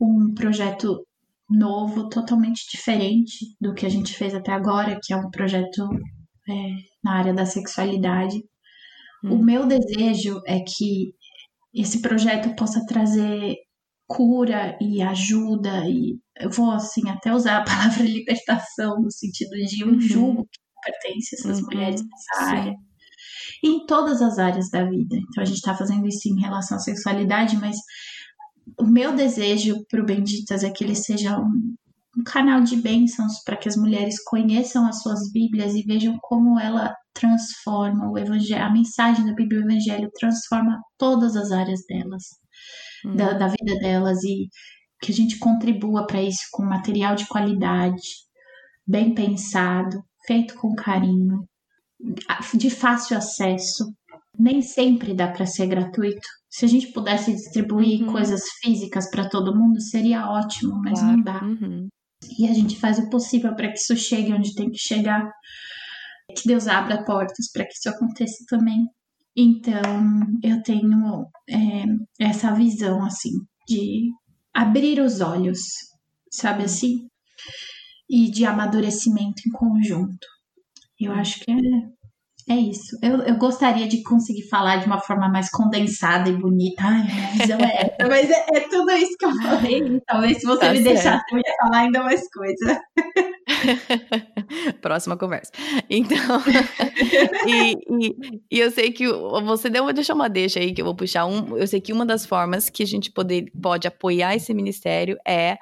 um projeto novo, totalmente diferente do que a gente fez até agora, que é um projeto é, na área da sexualidade. Hum. O meu desejo é que esse projeto possa trazer cura e ajuda e eu vou assim até usar a palavra libertação no sentido de um uhum. jugo que pertence essas uhum. mulheres nessa Sim. área em todas as áreas da vida. Então a gente está fazendo isso em relação à sexualidade, mas o meu desejo para o Benditas é que ele seja um, um canal de bênçãos para que as mulheres conheçam as suas Bíblias e vejam como ela transforma o Evangelho, a mensagem da Bíblia e o Evangelho transforma todas as áreas delas, hum. da, da vida delas e que a gente contribua para isso com material de qualidade, bem pensado, feito com carinho, de fácil acesso. Nem sempre dá para ser gratuito, se a gente pudesse distribuir uhum. coisas físicas para todo mundo, seria ótimo, mas claro. não dá. Uhum. E a gente faz o possível para que isso chegue onde tem que chegar. Que Deus abra portas para que isso aconteça também. Então, eu tenho é, essa visão, assim, de abrir os olhos, sabe assim? E de amadurecimento em conjunto. Eu acho que é, é isso. Eu, eu gostaria de conseguir falar de uma forma mais condensada e bonita. Ai, minha visão é essa. Mas é, é, tudo isso que eu falei. Talvez se você tá me certo. deixasse, eu ia falar ainda mais coisa. Próxima conversa. Então, e, e, e, eu sei que você deu, deixa uma deixa aí que eu vou puxar um. Eu sei que uma das formas que a gente poder, pode apoiar esse ministério é,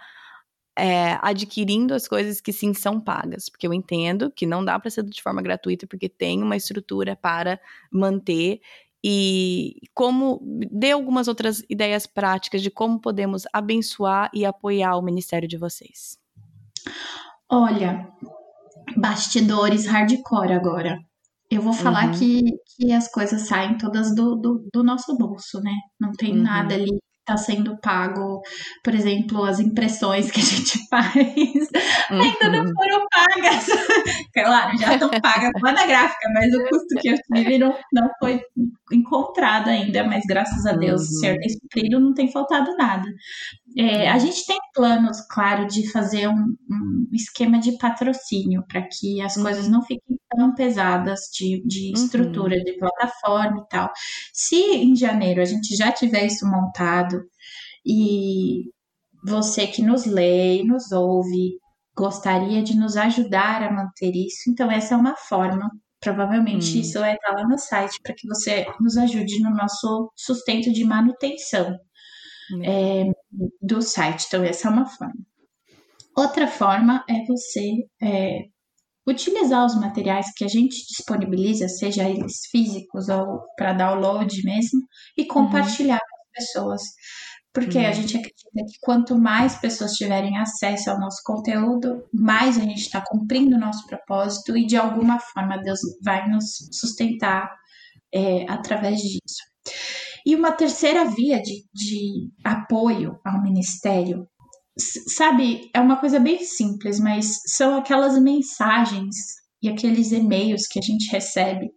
é adquirindo as coisas que sim são pagas, porque eu entendo que não dá para ser de forma gratuita, porque tem uma estrutura para manter e como dê algumas outras ideias práticas de como podemos abençoar e apoiar o ministério de vocês. Olha, bastidores hardcore agora. Eu vou falar uhum. que, que as coisas saem todas do, do, do nosso bolso, né? Não tem uhum. nada ali está sendo pago, por exemplo, as impressões que a gente faz uhum. ainda não uhum. foram pagas. claro, já estão pagas na gráfica, mas o custo que eu tive não, não foi encontrado ainda, mas graças a Deus uhum. o Senhor tem suprido, não tem faltado nada. É, a gente tem planos, claro, de fazer um, um esquema de patrocínio para que as uhum. coisas não fiquem tão pesadas de, de uhum. estrutura, de plataforma e tal. Se em janeiro a gente já tiver isso montado e você que nos lê e nos ouve gostaria de nos ajudar a manter isso, então essa é uma forma. Provavelmente hum. isso vai estar lá no site para que você nos ajude no nosso sustento de manutenção é, do site. Então, essa é uma forma. Outra forma é você é, utilizar os materiais que a gente disponibiliza, seja eles físicos ou para download mesmo, e uhum. compartilhar uhum. com as pessoas. Porque uhum. a gente acredita que quanto mais pessoas tiverem acesso ao nosso conteúdo, mais a gente está cumprindo o nosso propósito e de alguma forma Deus vai nos sustentar é, através disso. E uma terceira via de, de apoio ao ministério, sabe, é uma coisa bem simples, mas são aquelas mensagens e aqueles e-mails que a gente recebe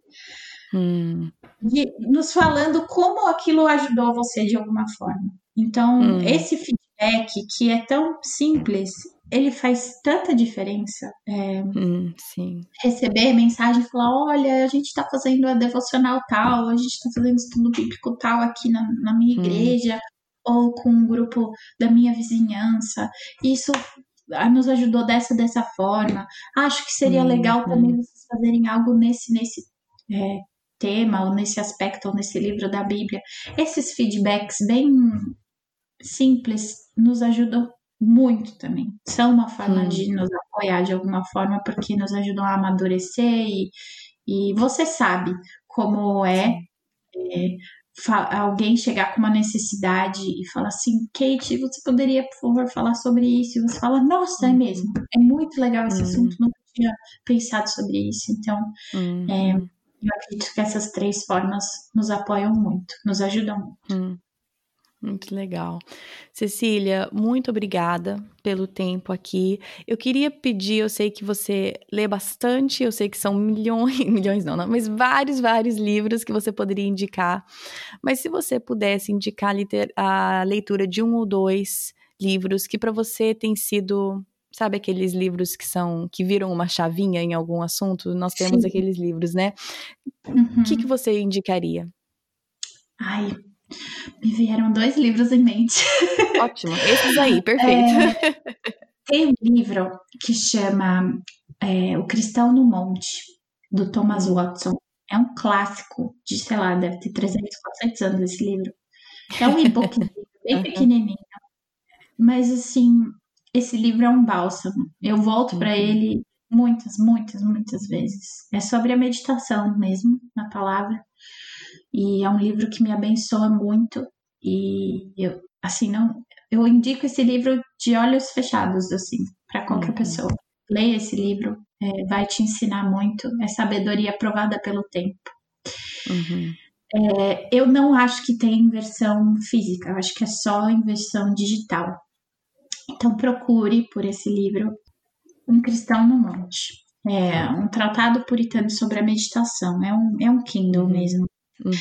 hum. de, nos falando como aquilo ajudou você de alguma forma. Então, hum. esse feedback que é tão simples ele faz tanta diferença. É, hum, receber mensagem e falar: olha, a gente está fazendo a devocional tal, a gente está fazendo estudo bíblico tal aqui na, na minha hum. igreja, ou com um grupo da minha vizinhança. Isso ah, nos ajudou dessa dessa forma. Acho que seria hum, legal também vocês fazerem algo nesse, nesse é, tema, ou nesse aspecto, ou nesse livro da Bíblia. Esses feedbacks bem simples nos ajudam muito também. São uma forma hum. de nos apoiar de alguma forma, porque nos ajudam a amadurecer e, e você sabe como é, é alguém chegar com uma necessidade e falar assim, Kate, você poderia, por favor, falar sobre isso? E você fala, nossa, é mesmo, uhum. é muito legal esse uhum. assunto, nunca tinha pensado sobre isso. Então, uhum. é, eu acredito que essas três formas nos apoiam muito, nos ajudam muito. Uhum. Muito legal. Cecília, muito obrigada pelo tempo aqui. Eu queria pedir, eu sei que você lê bastante, eu sei que são milhões, milhões não, não, mas vários, vários livros que você poderia indicar. Mas se você pudesse indicar a leitura de um ou dois livros que para você tem sido, sabe aqueles livros que são que viram uma chavinha em algum assunto? Nós temos Sim. aqueles livros, né? O uhum. que, que você indicaria? Ai, me vieram dois livros em mente. Ótimo, esses aí, perfeito. É, tem um livro que chama é, O Cristão no Monte, do Thomas. Watson. É um clássico de, sei lá, deve ter 300, 400 anos esse livro. É um e-book bem pequenininho. Mas, assim, esse livro é um bálsamo. Eu volto para uhum. ele muitas, muitas, muitas vezes. É sobre a meditação mesmo, na palavra. E é um livro que me abençoa muito. E eu, assim, não. Eu indico esse livro de olhos fechados, assim, para qualquer uhum. pessoa. Leia esse livro, é, vai te ensinar muito. É sabedoria provada pelo tempo. Uhum. É, eu não acho que tem versão física, eu acho que é só em versão digital. Então procure por esse livro, Um Cristão no Monte. É um tratado puritano sobre a meditação. É um, é um Kindle uhum. mesmo. Uhum.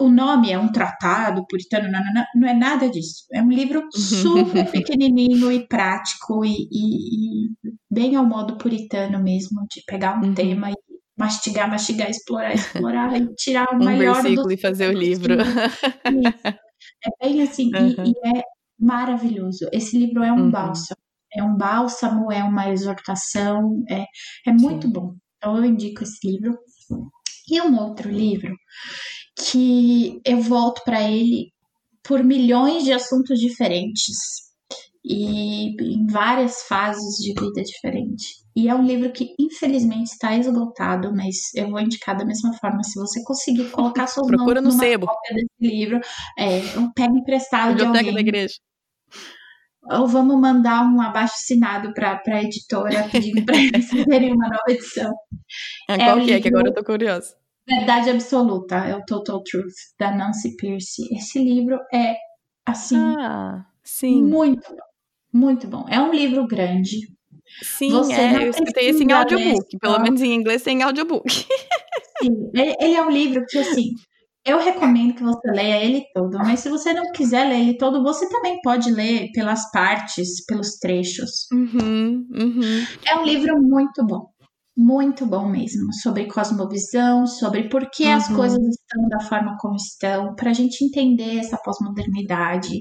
O nome é um tratado puritano, não, não, não, é nada disso. É um livro super pequenininho e prático e, e, e, bem ao modo puritano mesmo, de pegar um uhum. tema e mastigar, mastigar, explorar, explorar e tirar o um melhor versículo do... e fazer o livro. Isso. É bem assim, uhum. e, e, é maravilhoso. Esse livro é um uhum. bálsamo. é um bálsamo, é uma exortação, é, é muito Sim. bom. Então eu indico esse livro. E um outro livro que eu volto para ele por milhões de assuntos diferentes e em várias fases de vida diferentes. E é um livro que, infelizmente, está esgotado, mas eu vou indicar da mesma forma. Se você conseguir colocar suas Procura mãos no sebo. cópia desse livro, é, pega emprestado Biblioteca de alguém. da igreja. Ou vamos mandar um abaixo assinado para a editora pedindo para eles fazerem uma nova edição. É, qual é que é? Que agora eu tô curiosa. Verdade Absoluta, é o Total Truth, da Nancy Pierce. Esse livro é, assim, ah, sim. muito bom. Muito bom. É um livro grande, Sim, Você é, eu escutei esse em audiobook. Pelo menos em inglês tem audiobook. Sim, ele é um livro que, assim, eu recomendo que você leia ele todo, mas se você não quiser ler ele todo, você também pode ler pelas partes, pelos trechos. Uhum, uhum. É um livro muito bom. Muito bom mesmo, sobre cosmovisão, sobre por que uhum. as coisas estão da forma como estão, para a gente entender essa pós-modernidade.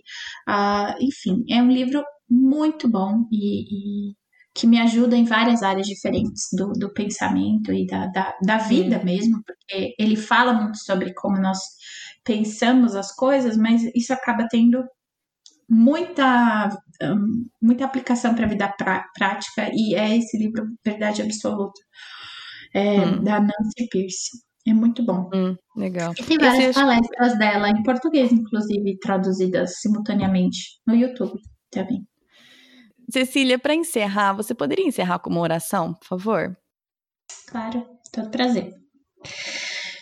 Uh, enfim, é um livro muito bom e, e que me ajuda em várias áreas diferentes do, do pensamento e da, da, da vida Sim. mesmo, porque ele fala muito sobre como nós pensamos as coisas, mas isso acaba tendo muita, um, muita aplicação para a vida pra, prática, e é esse livro Verdade Absoluta, é, hum. da Nancy Pierce. É muito bom. Hum, legal. E tem várias Esse palestras dela, em português, inclusive, traduzidas simultaneamente no YouTube também. Cecília, para encerrar, você poderia encerrar com uma oração, por favor? Claro, todo prazer.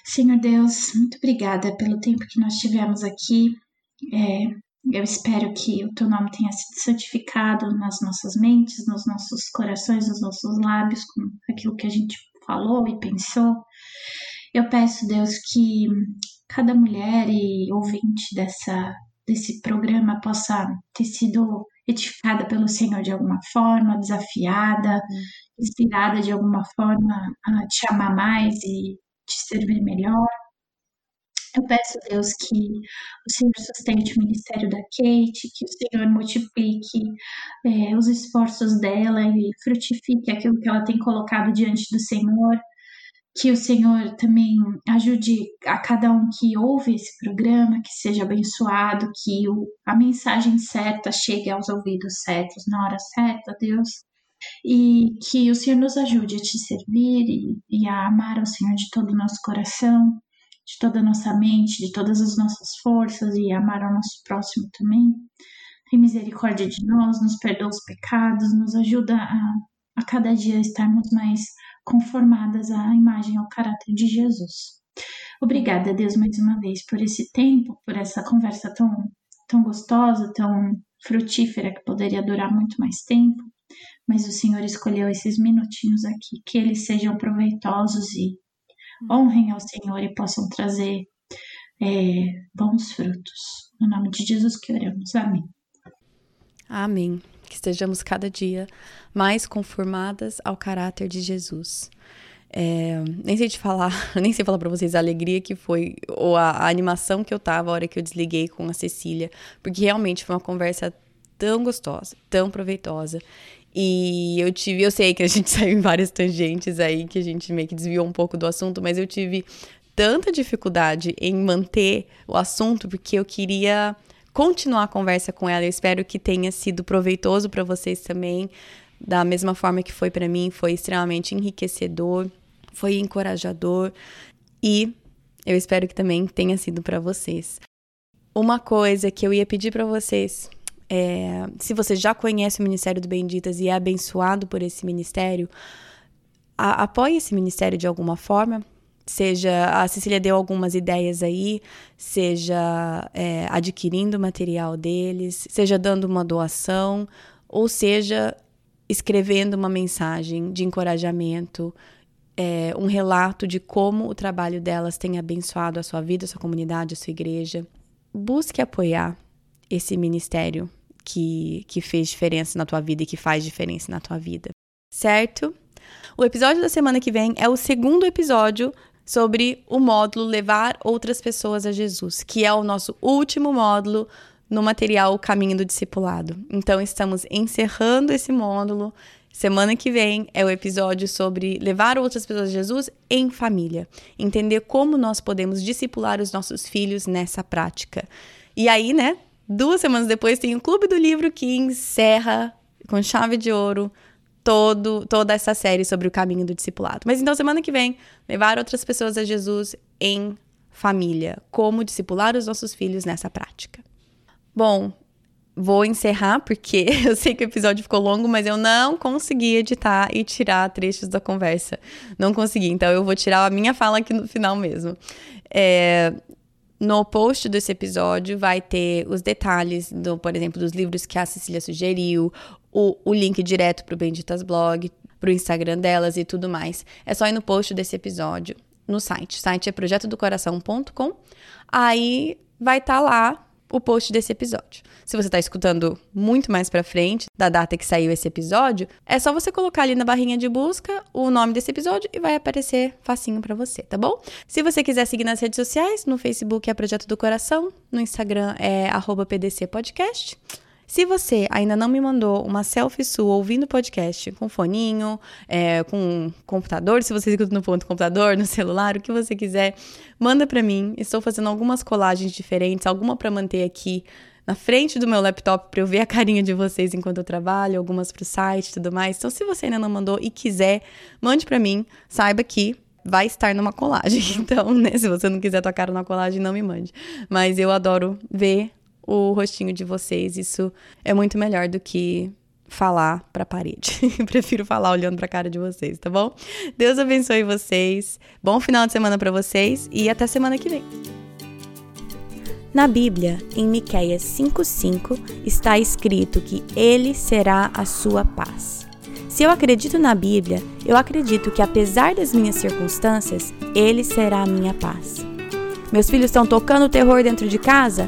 Senhor Deus, muito obrigada pelo tempo que nós tivemos aqui. É, eu espero que o teu nome tenha sido santificado nas nossas mentes, nos nossos corações, nos nossos lábios, com aquilo que a gente falou e pensou. Eu peço, Deus, que cada mulher e ouvinte dessa, desse programa possa ter sido edificada pelo Senhor de alguma forma, desafiada, uhum. inspirada de alguma forma a te amar mais e te servir melhor. Eu peço, Deus, que o Senhor sustente o ministério da Kate, que o Senhor multiplique é, os esforços dela e frutifique aquilo que ela tem colocado diante do Senhor que o Senhor também ajude a cada um que ouve esse programa, que seja abençoado, que o, a mensagem certa chegue aos ouvidos certos na hora certa, Deus. E que o Senhor nos ajude a te servir e, e a amar o Senhor de todo o nosso coração, de toda a nossa mente, de todas as nossas forças e amar ao nosso próximo também. Tem misericórdia de nós, nos perdoa os pecados, nos ajuda a, a cada dia estarmos mais conformadas à imagem ao caráter de Jesus. Obrigada, Deus, mais uma vez por esse tempo, por essa conversa tão, tão gostosa, tão frutífera, que poderia durar muito mais tempo, mas o Senhor escolheu esses minutinhos aqui, que eles sejam proveitosos e honrem ao Senhor e possam trazer é, bons frutos. No nome de Jesus que oramos. Amém. Amém que estejamos cada dia mais conformadas ao caráter de Jesus. É, nem sei te falar, nem sei falar para vocês a alegria que foi, ou a, a, animação que eu tava a hora que eu desliguei com a Cecília, porque realmente foi uma conversa tão gostosa, tão proveitosa. E eu tive, eu sei que a gente saiu em várias tangentes aí, que a gente meio que desviou um pouco do assunto, mas eu tive tanta dificuldade em manter o assunto, porque eu queria continuar a conversa com ela. Eu espero que tenha sido proveitoso para vocês também, da mesma forma que foi para mim, foi extremamente enriquecedor, foi encorajador e eu espero que também tenha sido para vocês. Uma coisa que eu ia pedir para vocês é, se você já conhece o Ministério do Benditas e é abençoado por esse ministério, apoie esse ministério de alguma forma. Seja a Cecília deu algumas ideias aí, seja é, adquirindo material deles, seja dando uma doação, ou seja escrevendo uma mensagem de encorajamento, é, um relato de como o trabalho delas tem abençoado a sua vida, a sua comunidade, a sua igreja. Busque apoiar esse ministério que, que fez diferença na tua vida e que faz diferença na tua vida, certo? O episódio da semana que vem é o segundo episódio sobre o módulo Levar Outras Pessoas a Jesus, que é o nosso último módulo no material Caminho do Discipulado. Então, estamos encerrando esse módulo. Semana que vem é o episódio sobre levar outras pessoas a Jesus em família. Entender como nós podemos discipular os nossos filhos nessa prática. E aí, né? Duas semanas depois tem o Clube do Livro que encerra com chave de ouro todo, toda essa série sobre o caminho do discipulado. Mas então, semana que vem, levar outras pessoas a Jesus em família. Como discipular os nossos filhos nessa prática. Bom, vou encerrar porque eu sei que o episódio ficou longo, mas eu não consegui editar e tirar trechos da conversa. Não consegui, então eu vou tirar a minha fala aqui no final mesmo. É, no post desse episódio vai ter os detalhes, do, por exemplo, dos livros que a Cecília sugeriu, o, o link direto para o Benditas Blog, para o Instagram delas e tudo mais. É só ir no post desse episódio no site. O site é projetodocoração.com. Aí vai estar tá lá o post desse episódio. Se você está escutando muito mais para frente da data que saiu esse episódio, é só você colocar ali na barrinha de busca o nome desse episódio e vai aparecer facinho para você, tá bom? Se você quiser seguir nas redes sociais, no Facebook é Projeto do Coração, no Instagram é @pdcpodcast. Se você ainda não me mandou uma selfie sua ouvindo podcast com foninho, é, com computador, se você escuta no ponto computador, no celular, o que você quiser, manda para mim. Estou fazendo algumas colagens diferentes, alguma para manter aqui na frente do meu laptop para eu ver a carinha de vocês enquanto eu trabalho, algumas para o site e tudo mais. Então, se você ainda não mandou e quiser, mande para mim. Saiba que vai estar numa colagem. Então, né, se você não quiser tocar na colagem, não me mande. Mas eu adoro ver o rostinho de vocês. Isso é muito melhor do que falar para a parede. Prefiro falar olhando para a cara de vocês, tá bom? Deus abençoe vocês. Bom final de semana para vocês e até semana que vem. Na Bíblia, em Miqueias 5:5, está escrito que ele será a sua paz. Se eu acredito na Bíblia, eu acredito que apesar das minhas circunstâncias, ele será a minha paz. Meus filhos estão tocando terror dentro de casa?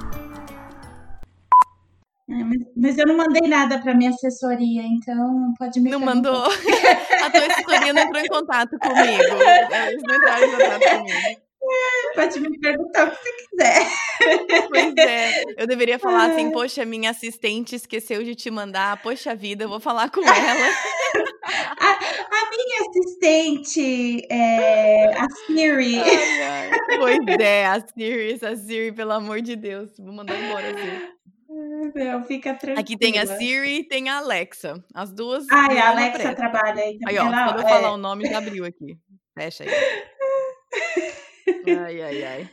É, mas, eu não mandei nada para minha assessoria, então pode me Não mandou? a tua assessoria não entrou em contato comigo. Eles não entraram em contato comigo. Pode me perguntar o que você quiser. Pois é, eu deveria falar assim, poxa, minha assistente esqueceu de te mandar, poxa vida, eu vou falar com ela. A, a minha assistente, é, a Siri. Ai, ai. Pois é, a Siri, a Siri, pelo amor de Deus, vou mandar embora assim. Não, fica tranquila. Aqui tem a Siri e tem a Alexa. As duas. Ah, a Alexa trabalha aí também. Aí, ó, quando eu é... falar o nome, já abriu aqui. Fecha aí. ai, ai, ai.